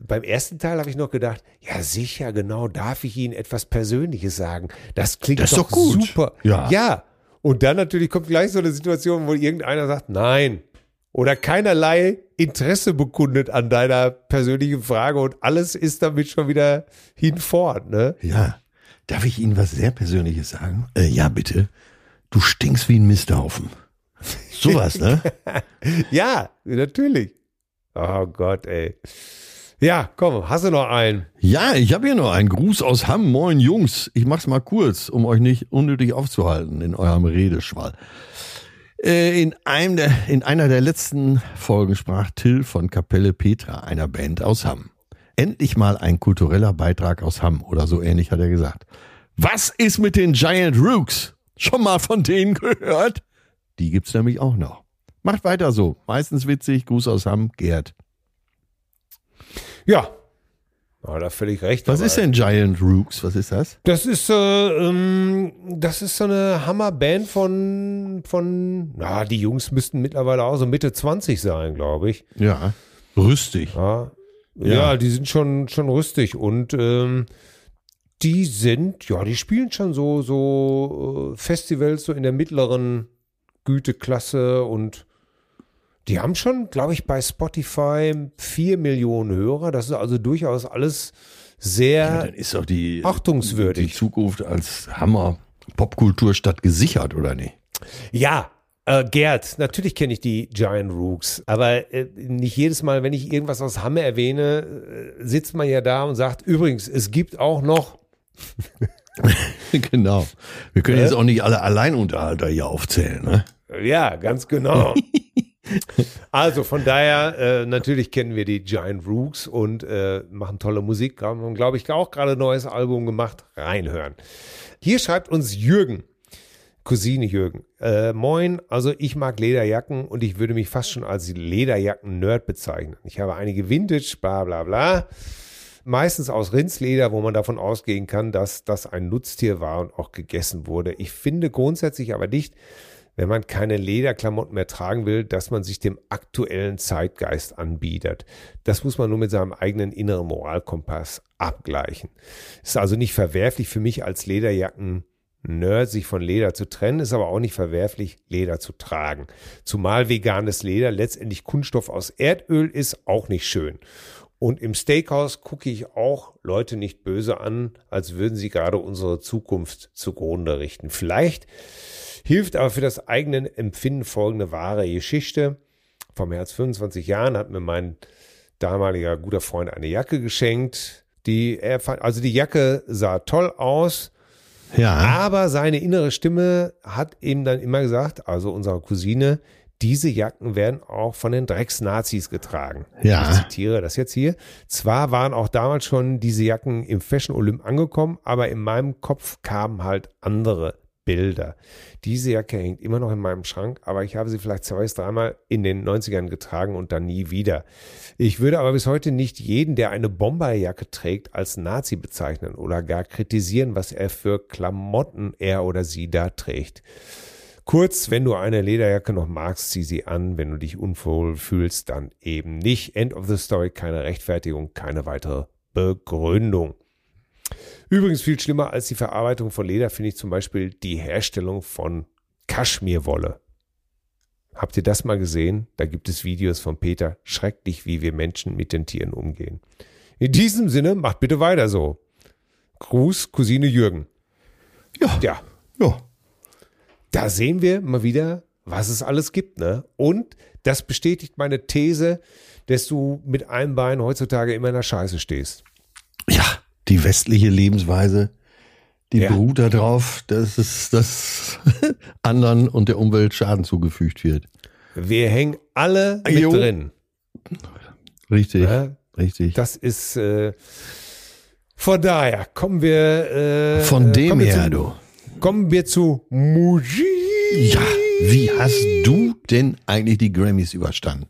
beim ersten Teil habe ich noch gedacht, ja sicher, genau, darf ich Ihnen etwas Persönliches sagen? Das klingt Das doch, doch gut. super. Ja. ja. Und dann natürlich kommt gleich so eine Situation, wo irgendeiner sagt, nein. Oder keinerlei Interesse bekundet an deiner persönlichen Frage und alles ist damit schon wieder hinfort, ne? Ja. Darf ich Ihnen was sehr Persönliches sagen? Äh, ja, bitte. Du stinkst wie ein Misthaufen. Sowas, ne? Ja, natürlich. Oh Gott, ey. Ja, komm, hast du noch einen? Ja, ich habe hier noch einen Gruß aus Hamm. Moin Jungs. Ich mach's mal kurz, um euch nicht unnötig aufzuhalten in eurem Redeschwall. Äh, In, einem der, in einer der letzten Folgen sprach Till von Kapelle Petra, einer Band aus Hamm. Endlich mal ein kultureller Beitrag aus Hamm oder so ähnlich hat er gesagt. Was ist mit den Giant Rooks? Schon mal von denen gehört? Die gibt's nämlich auch noch. Macht weiter so. Meistens witzig. Gruß aus Hamm, Gerd. Ja. Ja, da völlig recht. Was aber- ist denn Giant Rooks? Was ist das? Das ist, äh, ähm, das ist so eine Hammerband von, von, na, die Jungs müssten mittlerweile auch so Mitte 20 sein, glaube ich. Ja. Rüstig. Ja, ja. Ja. die sind schon, schon rüstig und ähm, die sind, ja, die spielen schon so, so äh, Festivals so in der mittleren Güteklasse und die haben schon, glaube ich, bei Spotify vier Millionen Hörer. Das ist also durchaus alles sehr Dann ist doch die, achtungswürdig. die Zukunft als Hammer Popkulturstadt gesichert, oder nicht? Ja, äh, Gerd, natürlich kenne ich die Giant Rooks, aber äh, nicht jedes Mal, wenn ich irgendwas aus Hamme erwähne, äh, sitzt man ja da und sagt, übrigens, es gibt auch noch, genau. Wir können jetzt auch nicht alle Alleinunterhalter hier aufzählen, ne? ja, ganz genau. also von daher, äh, natürlich kennen wir die Giant Rooks und äh, machen tolle Musik, haben, glaube ich, auch gerade ein neues Album gemacht. Reinhören. Hier schreibt uns Jürgen. Cousine Jürgen. Äh, moin, also ich mag Lederjacken und ich würde mich fast schon als Lederjacken-Nerd bezeichnen. Ich habe einige Vintage, bla bla bla. Meistens aus Rindsleder, wo man davon ausgehen kann, dass das ein Nutztier war und auch gegessen wurde. Ich finde grundsätzlich aber nicht, wenn man keine Lederklamotten mehr tragen will, dass man sich dem aktuellen Zeitgeist anbietet. Das muss man nur mit seinem eigenen inneren Moralkompass abgleichen. Ist also nicht verwerflich für mich als Lederjacken Nerd, sich von Leder zu trennen, ist aber auch nicht verwerflich, Leder zu tragen. Zumal veganes Leder letztendlich Kunststoff aus Erdöl ist, auch nicht schön. Und im Steakhouse gucke ich auch Leute nicht böse an, als würden sie gerade unsere Zukunft zugrunde richten. Vielleicht hilft aber für das eigene Empfinden folgende wahre Geschichte. Vor mehr als 25 Jahren hat mir mein damaliger guter Freund eine Jacke geschenkt. Die er fand, also die Jacke sah toll aus, Ja. aber seine innere Stimme hat ihm dann immer gesagt, also unserer Cousine, diese Jacken werden auch von den Drecks-Nazis getragen. Ja. Ich zitiere das jetzt hier. Zwar waren auch damals schon diese Jacken im Fashion Olymp angekommen, aber in meinem Kopf kamen halt andere Bilder. Diese Jacke hängt immer noch in meinem Schrank, aber ich habe sie vielleicht zwei dreimal in den 90ern getragen und dann nie wieder. Ich würde aber bis heute nicht jeden, der eine Bomberjacke trägt, als Nazi bezeichnen oder gar kritisieren, was er für Klamotten er oder sie da trägt. Kurz, wenn du eine Lederjacke noch magst, zieh sie an. Wenn du dich unwohl fühlst, dann eben nicht. End of the story, keine Rechtfertigung, keine weitere Begründung. Übrigens viel schlimmer als die Verarbeitung von Leder finde ich zum Beispiel die Herstellung von Kaschmirwolle. Habt ihr das mal gesehen? Da gibt es Videos von Peter. Schrecklich, wie wir Menschen mit den Tieren umgehen. In diesem Sinne, macht bitte weiter so. Gruß, Cousine Jürgen. Ja. Ja, Ja. da sehen wir mal wieder, was es alles gibt, ne? Und das bestätigt meine These, dass du mit einem Bein heutzutage immer in der Scheiße stehst. Ja, die westliche Lebensweise, die Ja. beruht darauf, dass es dass anderen und der Umwelt Schaden zugefügt wird. Wir hängen alle mit Jo. drin. Richtig, Ne? richtig. Das ist äh, von daher kommen wir äh, Von dem her, zu, du. kommen wir zu Musik. Ja, wie hast du denn eigentlich die Grammys überstanden?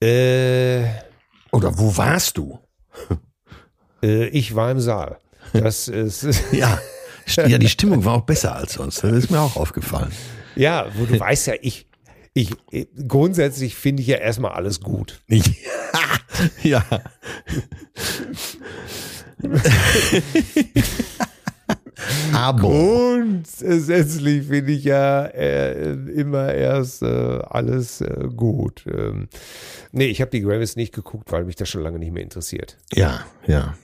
Äh, Oder wo warst du? äh, ich war im Saal. Das ist Ja, ja, die Stimmung war auch besser als sonst. Das ist mir auch aufgefallen. ja, wo du weißt ja, ich ich grundsätzlich finde ich ja erstmal alles gut. ja. Aber Grundsätzlich finde ich ja äh, immer erst äh, alles äh, gut. Ähm, nee, ich habe die Grammys nicht geguckt, weil mich das schon lange nicht mehr interessiert. ja, ja.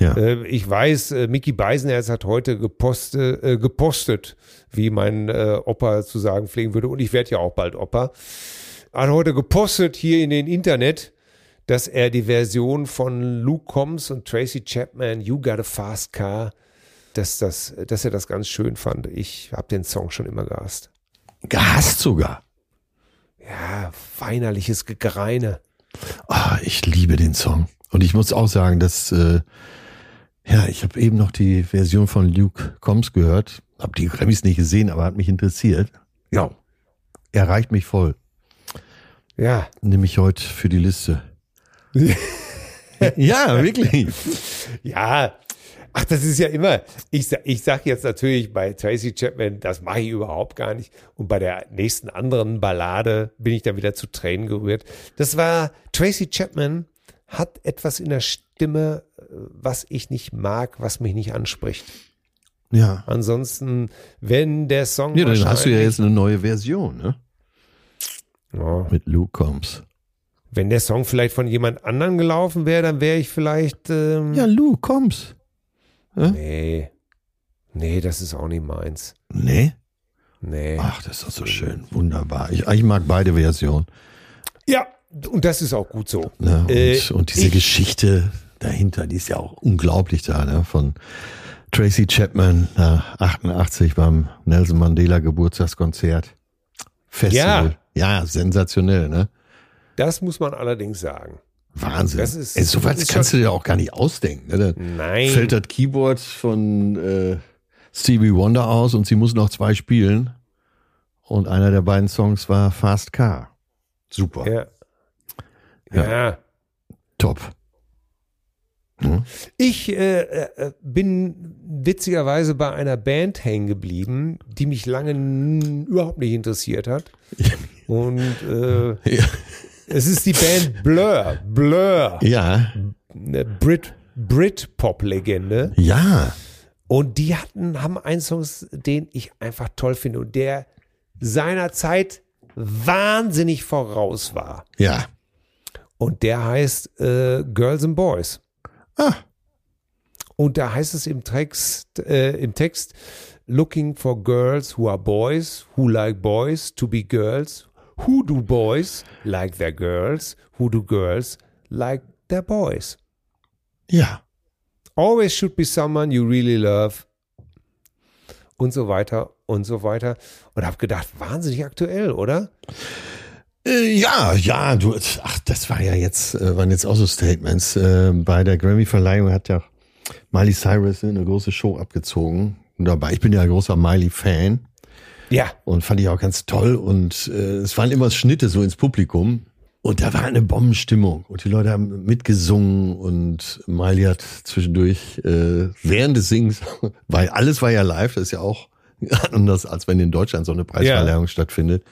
Ja. Äh, ich weiß, äh, Mickey Beisenherz hat heute gepostet, äh, gepostet wie mein äh, Opa zu sagen pflegen würde, und ich werde ja auch bald Opa, hat heute gepostet hier in den Internet, dass er die Version von Luke Combs und Tracy Chapman, You Got a Fast Car, dass, das, dass er das ganz schön fand. Ich habe den Song schon immer gehasst. Gehasst sogar. Ja, weinerliches Gegreine. Ah, ich liebe den Song. Und ich muss auch sagen, dass, äh, ja, ich habe eben noch die Version von Luke Combs gehört. Hab die Grammys nicht gesehen, aber hat mich interessiert. Ja, er reicht mich voll. Ja. nehme ich heute für die Liste. ja, wirklich. Ja. Ach, das ist ja immer. Ich, ich sag jetzt natürlich bei Tracy Chapman, das mache ich überhaupt gar nicht. Und bei der nächsten anderen Ballade bin ich dann wieder zu Tränen gerührt. Das war Tracy Chapman hat etwas in der Stimme, äh, was ich nicht mag, was mich nicht anspricht. Ja. Ansonsten, wenn der Song Ja, dann hast du ja jetzt eine neue Version, ne? Ja. Mit Luke Combs. Wenn der Song vielleicht von jemand anderen gelaufen wäre, dann wäre ich vielleicht. Ähm, Ja, Luke Combs. Nee. Nee, das ist auch nicht meins. Nee? Nee. Ach, das ist doch so schön. Wunderbar. Ich, ich mag beide Versionen. Ja, und das ist auch gut so. Ne? Und, Äh, und diese ich- Geschichte dahinter, die ist ja auch unglaublich da, ne? Von Tracy Chapman, na, 88 beim Nelson Mandela Geburtstagskonzert. Festival. Ja, sensationell, ne? Das muss man allerdings sagen. Wahnsinn. Das ist- Ey, so ist kannst du dir auch gar nicht ausdenken. Ne? Nein. Fällt das Keyboard von äh, Stevie Wonder aus und sie muss noch zwei spielen. Und einer der beiden Songs war Fast Car. Super. Ja. Ja. ja. Top. Ich äh, äh, bin witzigerweise bei einer Band hängen geblieben, die mich lange überhaupt nicht interessiert hat. Und äh, Ja. Es ist die Band Blur. Blur. Ja. Eine Brit, Brit-Pop-Legende. Ja. Und die hatten, haben einen Song, den ich einfach toll finde und der seiner Zeit wahnsinnig voraus war. Ja. Und der heißt äh, Girls and Boys. Ah. Und da heißt es im Text, äh, im Text, looking for girls who are boys, who like boys to be girls, who do boys like their girls, who do girls like their boys. Ja. Always should be someone you really love. Und so weiter und so weiter. Und habe gedacht, wahnsinnig aktuell, oder? Äh, ja, ja, du, ach, das war ja jetzt, äh, waren jetzt auch so Statements. Äh, bei der Grammy-Verleihung hat ja Miley Cyrus eine große Show abgezogen. Dabei, ich bin ja ein großer Miley-Fan Ja. und fand ich auch ganz toll. Und äh, es waren immer Schnitte so ins Publikum. Und da war eine Bombenstimmung. Und die Leute haben mitgesungen und Miley hat zwischendurch äh, während des Singens, weil alles war ja live, das ist ja auch anders, als wenn in Deutschland so eine Preisverleihung stattfindet.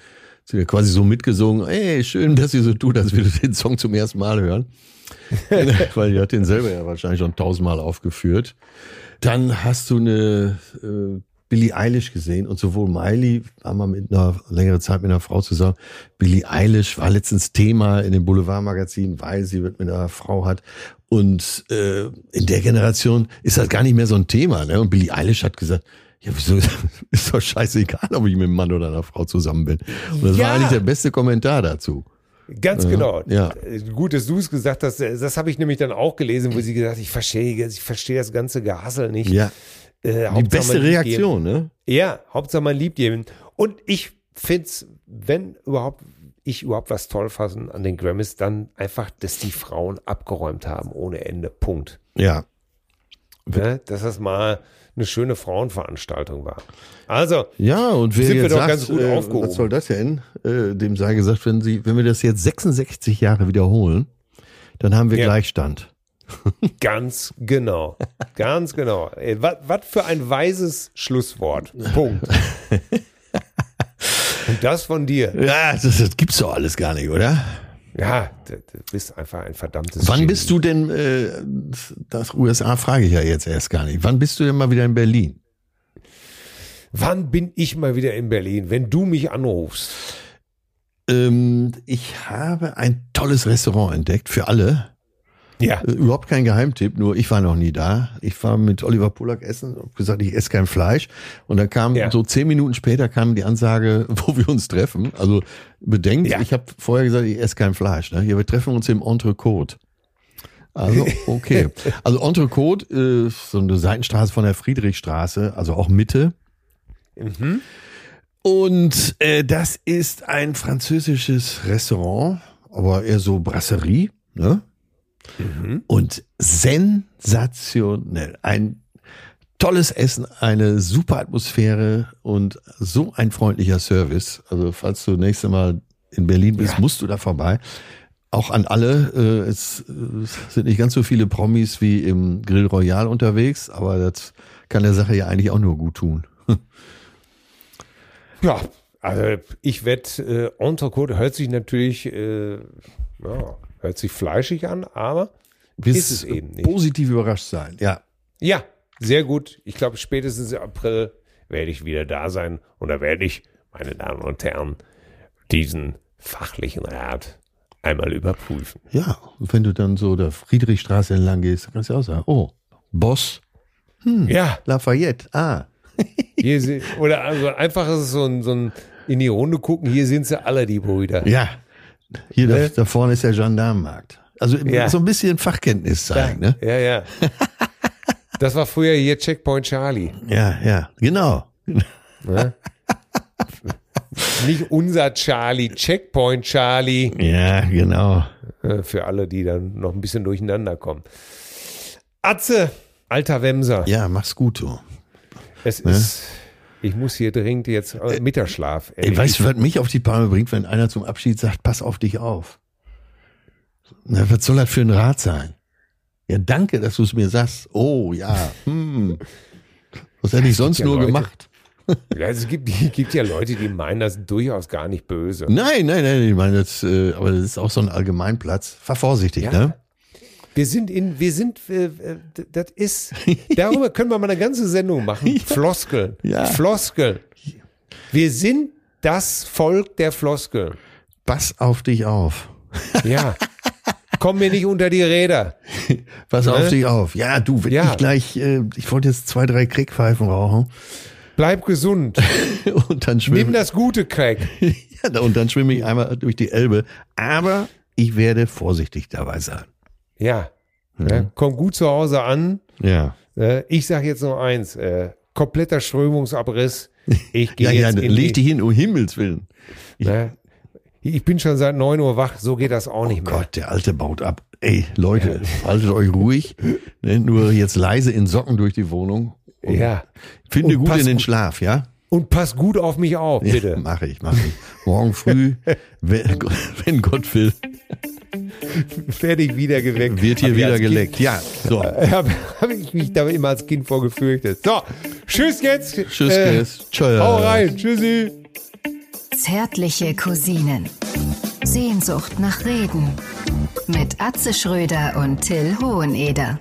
Sie hat quasi so mitgesungen, ey, schön, dass ihr so tut, als würdet ihr den Song zum ersten Mal hören. weil die hat den selber ja wahrscheinlich schon tausendmal aufgeführt. Dann hast du eine äh, Billie Eilish gesehen und sowohl Miley, haben wir mit einer längere Zeit mit einer Frau zusammen. Billie Eilish war letztens Thema in dem Boulevardmagazin, weil sie mit einer Frau hat. Und äh, in der Generation ist das gar nicht mehr so ein Thema. Ne? Und Billie Eilish hat gesagt, ja, wieso ist doch scheißegal, ob ich mit einem Mann oder einer Frau zusammen bin. Und das Ja. war eigentlich der beste Kommentar dazu. Ganz genau. ja. Gut, dass du es gesagt hast. Das habe ich nämlich dann auch gelesen, wo sie gesagt hat, ich verstehe, ich verstehe das ganze Gehassel nicht. Ja, Äh, die beste Reaktion, ne? Ja, Hauptsache man liebt jeden. Und ich find's, wenn überhaupt ich überhaupt was toll fassen an den Grammys, dann einfach, dass die Frauen abgeräumt haben ohne Ende. Punkt. Ja. Ne? Dass das mal eine schöne Frauenveranstaltung war. Also, Ja, und wer Sind wir doch sagt, ganz gut äh, aufgehoben. was soll das denn? Äh, dem sei gesagt, wenn sie, wenn wir das jetzt 66 Jahre wiederholen, dann haben wir Ja. Gleichstand. ganz genau. Ganz genau. Was für ein weises Schlusswort. Punkt. Und das von dir. Ja, das, das gibt's doch alles gar nicht, oder? Ja, du du bist einfach ein verdammtes Wann Genie. bist du denn, äh, das USA frage ich ja jetzt erst gar nicht. Wann bist du denn mal wieder in Berlin? Wann bin ich mal wieder in Berlin, wenn du mich anrufst? Ähm, ich habe ein tolles Restaurant entdeckt für alle. Ja. Äh, Überhaupt kein Geheimtipp, nur ich war noch nie da. Ich war mit Oliver Polak essen, hab gesagt, ich esse kein Fleisch. Und dann kam Ja. so zehn Minuten später kam die Ansage, wo wir uns treffen. Also bedenkt, Ja. ich habe vorher gesagt, ich esse kein Fleisch. Ne? Hier, wir treffen uns im Entrecote. Also, okay. Also Entrecote, äh, so eine Seitenstraße von der Friedrichstraße, also auch Mitte. Mhm. Und äh, das ist ein französisches Restaurant, aber eher so Brasserie, ne? Und sensationell. Ein tolles Essen, eine super Atmosphäre und so ein freundlicher Service. Also falls du nächste Mal in Berlin bist, musst du da vorbei. Auch an alle, äh, es sind nicht ganz so viele Promis wie im Grill Royal unterwegs, aber das kann der Sache ja eigentlich auch nur gut tun. Ja, also ich wette, äh, Entrecote hört sich natürlich, äh, ja, hört sich fleischig an, aber Bis ist es eben nicht. positiv überrascht sein, ja. Ja, sehr gut. Ich glaube, spätestens im April werde ich wieder da sein und da werde ich, meine Damen und Herren, diesen fachlichen Rat einmal überprüfen. Ja, und wenn du dann so der Friedrichstraße entlang gehst, dann kannst du auch sagen, oh, Boss Ja, Lafayette, ah. hier sie, oder also einfach ist es so ein, so ein in die Runde gucken, hier sind sie alle, die Brüder. Ja, hier da, Ne? da vorne ist der Gendarmenmarkt. Also Ja. so ein bisschen Fachkenntnis zeigen, ne? Ja, ja. Das war früher hier Checkpoint Charlie. Ja, ja, genau. Ne? Nicht unser Charlie, Checkpoint Charlie. Ja, genau. Äh, Für alle, die dann noch ein bisschen durcheinander kommen. Atze, alter Wemser. Ja, mach's gut, du. Es ist, ich muss hier dringend jetzt äh, Mittagsschlaf. Ey, weißt du, was mich auf die Palme bringt, wenn einer zum Abschied sagt, pass auf dich auf? Na, was soll das für ein Rat sein? Ja, danke, dass du es mir sagst. Oh, ja, hm. Was hätte ich sonst ja nur Leute. gemacht? Ja, es gibt, es gibt ja Leute, die meinen das durchaus gar nicht böse. Nein, nein, nein, ich meine, das, äh, aber das ist auch so ein Allgemeinplatz. Fahr vorsichtig, Ja. ne? Wir sind in, wir sind, äh, äh, das ist, darüber können wir mal eine ganze Sendung machen. Floskeln. Ja. Floskeln. Wir sind das Volk der Floskeln. Pass auf dich auf. Ja. Komm mir nicht unter die Räder. Pass Ne? auf dich auf. Ja, du, wenn Ja. ich gleich, äh, ich wollte jetzt zwei, drei Crackpfeifen rauchen Bleib gesund. und dann Nimm schwimme das gute Crack. ja, und dann schwimme ich einmal durch die Elbe. Aber ich werde vorsichtig dabei sein. Ja. ja. Komm gut zu Hause an. Ja. Äh, Ich sage jetzt noch eins. Äh, kompletter Strömungsabriss. Ich gehe Ja, ja, jetzt in leg dich hin, um Himmels Willen. ne? Ich bin schon seit 9 Uhr wach. So geht das auch nicht mehr. Gott, der Alte baut ab. Ey, Leute, haltet euch ruhig. Ne, nur jetzt leise in Socken durch die Wohnung. Und Ja. Finde Und gut in den gut- Schlaf, ja? Und pass gut auf mich auf, Ja, bitte. mach ich, mach ich. Morgen früh, wenn, wenn Gott will, Werde ich wieder geweckt. wird hier Hab wieder geleckt. Ja, so. Kind, Habe hab ich mich da immer als Kind vor gefürchtet. So, tschüss jetzt. Tschüss, Äh, Chris. Tschüss. Hau rein. Tschüssi. Zärtliche Cousinen. Sehnsucht nach Reden. Mit Atze Schröder und Till Hoheneder.